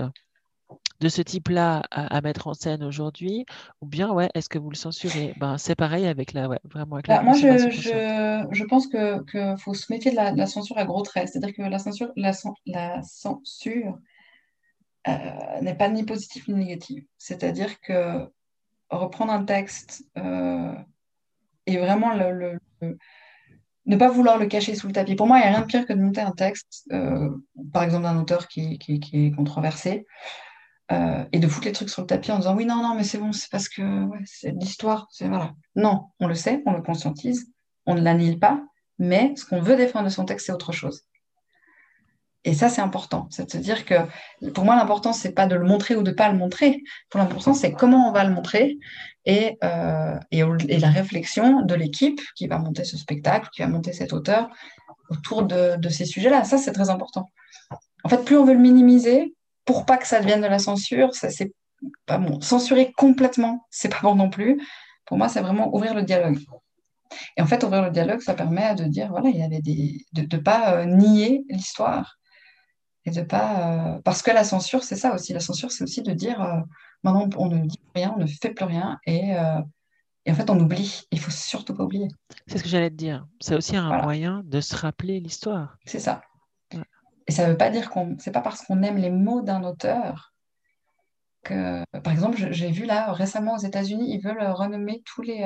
de ce type-là à, mettre en scène aujourd'hui? Ou bien, ouais, est-ce que vous le censurez? Ben, C'est pareil avec la, ouais, vraiment avec la bah, Moi, je, je, je, pense qu'il que faut se méfier de la, censure à gros traits. C'est-à-dire que la censure, la, la censure euh, n'est pas ni positif ni négatif. C'est-à-dire que reprendre un texte euh, et vraiment le, ne pas vouloir le cacher sous le tapis. Pour moi, il n'y a rien de pire que de monter un texte, euh, par exemple d'un auteur qui, est controversé, et de foutre les trucs sur le tapis en disant oui, non, non, mais c'est bon, c'est parce que c'est l'histoire. Voilà. Non, on le sait, on le conscientise, on ne l'annule pas, mais ce qu'on veut défendre de son texte, c'est autre chose. Et ça, c'est important. C'est de se dire que pour moi, l'important, c'est pas de le montrer ou de pas le montrer. Pour l'important, c'est comment on va le montrer et, euh, et, la réflexion de l'équipe qui va monter ce spectacle, qui va monter cet auteur autour de, ces sujets-là. Ça, c'est très important. En fait, plus on veut le minimiser pour pas que ça devienne de la censure, c'est pas bon. Censurer complètement, c'est pas bon non plus. Pour moi, c'est vraiment ouvrir le dialogue. Et en fait, ouvrir le dialogue, ça permet de dire, voilà, il y avait des, de ne pas euh, nier l'histoire, et de pas. Euh, parce que la censure, c'est ça aussi. La censure, c'est aussi de dire euh, maintenant, on ne dit rien, on ne fait plus rien. Et, euh, Et en fait, on oublie. Il faut surtout pas oublier. C'est ce que j'allais te dire. C'est aussi un moyen de se rappeler l'histoire. C'est ça. Et ça ne veut pas dire qu'on. C'est pas parce qu'on aime les mots d'un auteur que. Par exemple, j'ai vu là récemment aux États-Unis, ils veulent renommer tous les.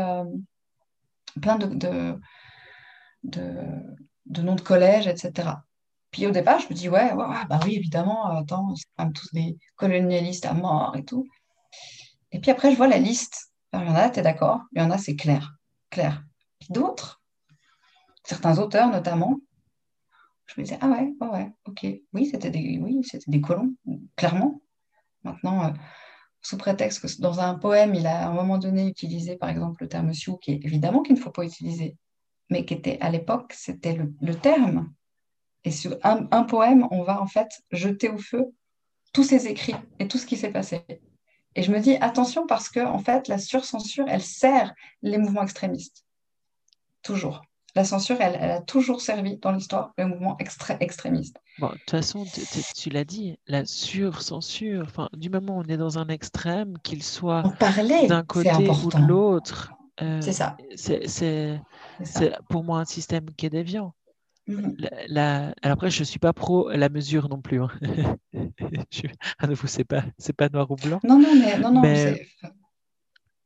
Plein de, de, de, noms de collèges, etc. Puis au départ, je me dis, ouais, bah oui, évidemment, attends, c'est quand même tous des colonialistes à mort et tout. Et puis après, je vois la liste. il y en a, tu es d'accord, il y en a, c'est clair. Clair. D'autres, certains auteurs notamment, je me disais, ah ouais, ouais, ouais, ok. Oui, c'était des, oui, des colons, clairement. Maintenant, euh, sous prétexte que dans un poème, il a à un moment donné utilisé, par exemple, le terme sioux, qui est évidemment qu'il ne faut pas utiliser, mais qui était à l'époque, c'était le, terme. Et sur un, un, poème, on va en fait jeter au feu tous ses écrits et tout ce qui s'est passé. Et je me dis attention parce que en fait, la surcensure, elle sert les mouvements extrémistes. Toujours. La censure, elle, a toujours servi dans l'histoire les mouvements extrémistes. Bon, de toute façon, tu l'as dit, la surcensure, du moment où on est dans un extrême, qu'il soit d'un côté ou de l'autre, euh, c'est ça. C'est pour moi un système qui est déviant. La, alors après, je ne suis pas pro la mesure non plus. Hein. (laughs) je, à nouveau, ce n'est pas, pas noir ou blanc. Non, non, mais, non, non, mais,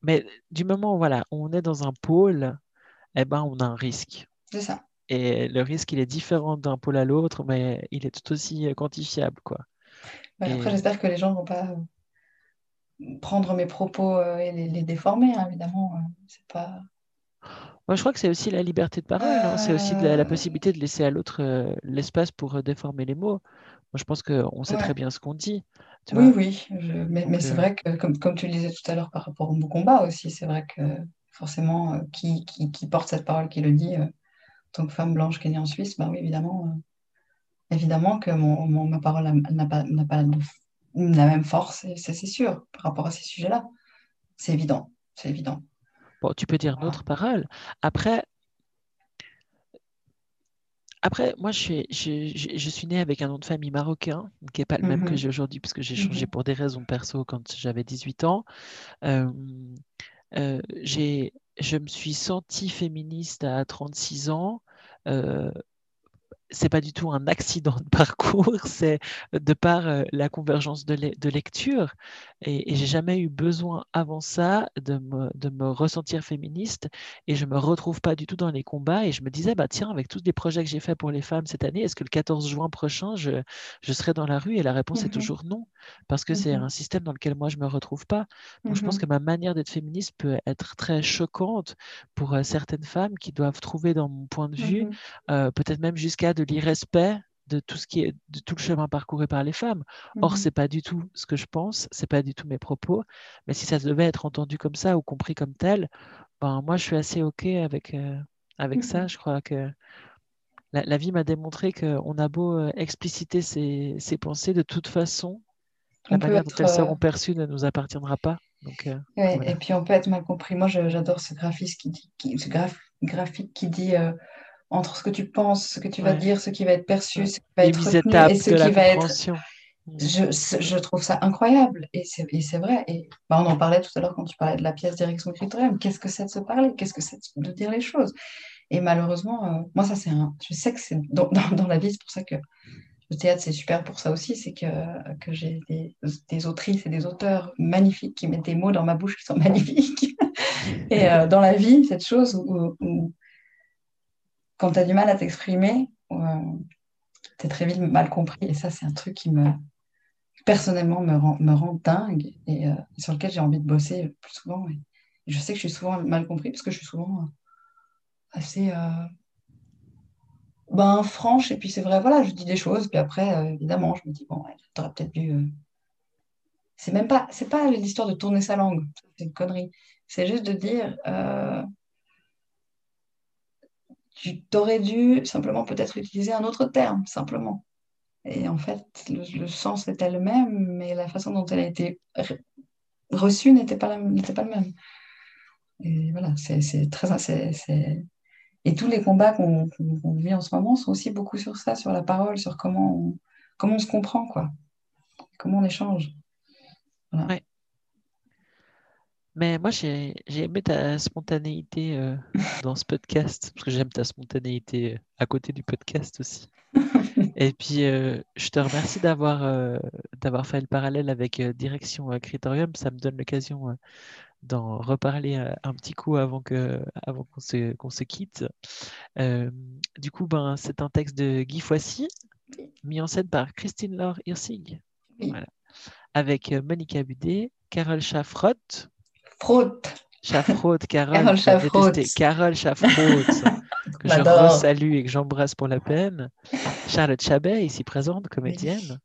mais du moment voilà, où on est dans un pôle, eh ben, on a un risque. C'est ça. Et le risque, il est différent d'un pôle à l'autre, mais il est tout aussi euh, quantifiable. Quoi. Après, j'espère que les gens ne vont pas euh, prendre mes propos euh, et les, déformer, hein, évidemment. C'est pas... Moi, je crois que c'est aussi la liberté de parole. Hein. C'est aussi la, possibilité de laisser à l'autre l'espace pour déformer les mots. Moi, je pense qu'on sait très bien ce qu'on dit. oui, oui. Mais, c'est vrai que, comme, comme tu le disais tout à l'heure par rapport au mot combat aussi, c'est vrai que forcément, qui, qui, porte cette parole, qui le dit, en tant que femme blanche qui est née en Suisse, bah oui, évidemment, évidemment que mon, ma parole n'a pas, pas la même force, c'est sûr, par rapport à ces sujets-là. C'est évident, c'est évident. Bon, tu peux dire notre parole. Après, après, moi, je suis, je, je, suis née avec un nom de famille marocain, qui n'est pas le même que mhm. j'ai aujourd'hui, puisque j'ai changé mhm. pour des raisons perso quand j'avais 18 ans. Euh, euh, je me suis sentie féministe à 36 ans. Euh, c'est pas du tout un accident de (laughs) parcours, c'est de par euh, la convergence de, de lecture. Et, et j'ai jamais eu besoin avant ça de me, de me, ressentir féministe. Et je me retrouve pas du tout dans les combats. Et je me disais, bah tiens, avec tous les projets que j'ai faits pour les femmes cette année, est-ce que le 14 juin prochain, je, je serai dans la rue? Et la réponse est mmh toujours non, parce que c'est mmh un système dans lequel moi je me retrouve pas. Donc je pense mmh que ma manière d'être féministe peut être très choquante pour euh, certaines femmes qui doivent trouver dans mon point de vue, euh, peut-être même jusqu'à de l'irrespect de tout ce qui est de tout le chemin parcouru par les femmes. Or, ce mmh c'est pas du tout ce que je pense, c'est pas du tout mes propos. Mais si ça devait être entendu comme ça ou compris comme tel, ben moi je suis assez ok avec euh, avec ça. Mmh je crois que la, vie m'a démontré qu'on a beau euh, expliciter ses, pensées, de toute façon, la manière dont elles seront euh, perçues ne nous appartiendra pas. Donc, Et puis on peut être mal compris. Moi, j'adore ce graphique qui dit, ce graphique qui dit entre ce que tu penses, ce que tu vas dire, ce qui va être perçu, ce qui va être retenu et ce qui va être. Je, je, trouve ça incroyable et c'est vrai. Et bah, on en parlait tout à l'heure quand tu parlais de la pièce direction écritoriale. Qu'est-ce que c'est de se parler? Qu'est-ce que c'est de dire les choses? Et malheureusement, euh, moi, ça, c'est un. Je sais que c'est dans, (laughs) dans, la vie, c'est pour ça que le théâtre, c'est super pour ça aussi. C'est que, que j'ai des, des, autrices et des auteurs magnifiques qui mettent des mots dans ma bouche qui sont (laughs) magnifiques. et euh, dans la vie, cette chose où, où quand tu as du mal à t'exprimer, euh, tu es très vite mal compris. Et ça, c'est un truc qui me, personnellement, me rend, me rend dingue et, euh, sur lequel j'ai envie de bosser plus souvent. je sais que je suis souvent mal compris parce que je suis souvent euh, assez ben, franche. Et puis, c'est vrai, voilà, je dis des choses. Puis après, évidemment, je me dis, bon, tu aurais peut-être dû. C'est même pas, pas l'histoire de tourner sa langue, c'est une connerie. C'est juste de dire, tu t'aurais dû simplement peut-être utiliser un autre terme, simplement. Et en fait, le, sens était le même, mais la façon dont elle a été reçue n'était pas, pas le même. Et voilà, c'est très... c'est Et tous les combats qu'on vit en ce moment sont aussi beaucoup sur ça, sur la parole, sur comment on, comment on se comprend, quoi. Comment on échange. Voilà. Mais moi, j'ai aimé ta spontanéité euh, dans ce podcast, parce que j'aime ta spontanéité euh, à côté du podcast aussi. (laughs) Et puis, euh, je te remercie d'avoir fait le parallèle avec Direction Criterium. Ça me donne l'occasion d'en reparler un petit coup avant que avant qu'on se, qu'on se quitte. du coup, ben, c'est un texte de Guy Foissy, mis en scène par Christine Laure Hirsig. Voilà. Avec Monica Budet, Carole Chaffrott, Fraude. Chaffraude, Carole. Carole. Carole Chaffraude, (laughs) que je salue et que j'embrasse pour la peine. Charlotte Chabet, ici présente, comédienne.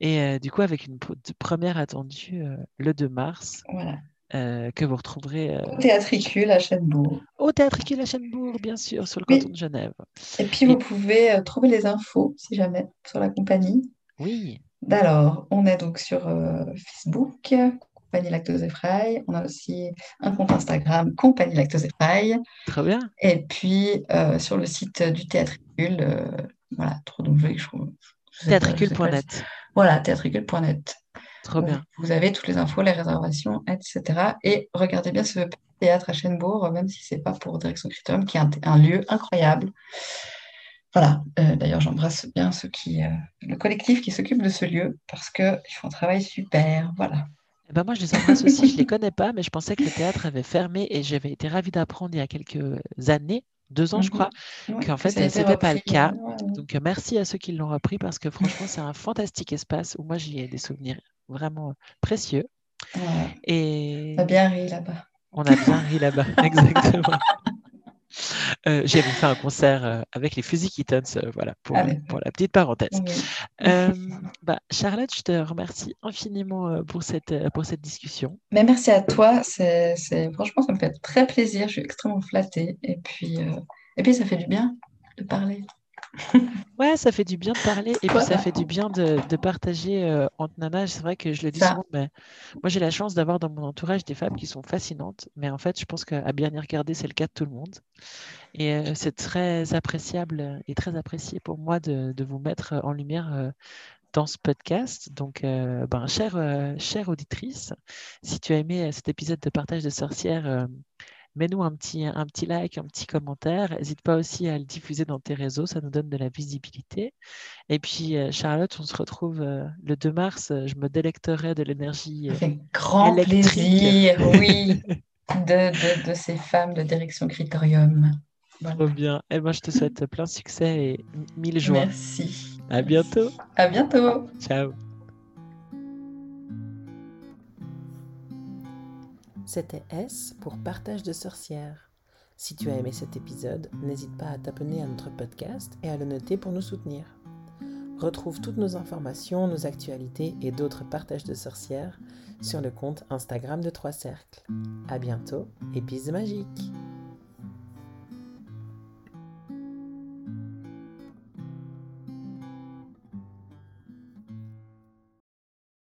Et euh, du coup, avec une première attendue euh, le 2 mars, voilà. euh, que vous retrouverez. Au Théâtricule à Chênebourg. Au Théâtricule à Chênebourg, bien sûr, sur le canton de Genève. Et puis, vous pouvez trouver les infos, si jamais, sur la compagnie. Oui. Alors, on est donc sur Facebook, Compagnie Lactose et On a aussi un compte Instagram, Compagnie Lactose et Très bien. Et puis, euh, sur le site du Théâtricule, euh, voilà, trop donc je trouve. Théâtricule.net. Voilà, théâtricule.net. Trop bien. Vous avez toutes les infos, les réservations, etc. Et regardez bien ce théâtre à Chênebourg, même si ce n'est pas pour Direction Critérium, qui est un, lieu incroyable. Voilà, euh, d'ailleurs, j'embrasse bien ceux qui, le collectif qui s'occupe de ce lieu parce qu'ils font un travail super. Voilà. Eh ben moi, je les embrasse aussi. Je ne les connais pas, mais je pensais que le théâtre avait fermé et j'avais été ravie d'apprendre il y a quelques années, deux ans, je mhm. crois, qu'en fait, ce n'était pas le cas. Donc, merci à ceux qui l'ont repris parce que franchement, c'est un fantastique espace où moi, j'y ai des souvenirs vraiment précieux. Et... On a bien ri là-bas. On a bien ri là-bas, (laughs) exactement. Euh, J'avais fait un concert euh, avec les Fuzzy Kittens, euh, voilà, pour, pour, la petite parenthèse. bah, Charlotte, je te remercie infiniment pour cette, pour cette discussion. Mais merci à toi, c'est franchement, ça me fait très plaisir, je suis extrêmement flattée. Et puis, et puis ça fait du bien de parler. Ouais, ça fait du bien de parler et puis ça fait du bien de, de partager euh, entre nanas. C'est vrai que je le dis souvent, mais moi j'ai la chance d'avoir dans mon entourage des femmes qui sont fascinantes. Mais en fait, je pense qu'à bien y regarder, c'est le cas de tout le monde. Et euh, c'est très appréciable et très apprécié pour moi de, de vous mettre en lumière euh, dans ce podcast. Donc, ben, chère, chère auditrice, si tu as aimé cet épisode de partage de sorcières, mets-nous un petit, un petit like, un petit commentaire. N'hésite pas aussi à le diffuser dans tes réseaux, ça nous donne de la visibilité. Et puis, euh, Charlotte, on se retrouve euh, le 2 mars. Je me délecterai de l'énergie. Avec euh, grand plaisir, (laughs) oui, de, de, ces femmes de direction Criterium. Trop bien. Et eh moi, ben, je te souhaite plein de succès et mille joies. Merci. À bientôt. À bientôt. Ciao. C'était S pour Partage de sorcières. Si tu as aimé cet épisode, n'hésite pas à t'abonner à notre podcast et à le noter pour nous soutenir. Retrouve toutes nos informations, nos actualités et d'autres partages de sorcières sur le compte Instagram de Trois Cercles. À bientôt et bisous magiques!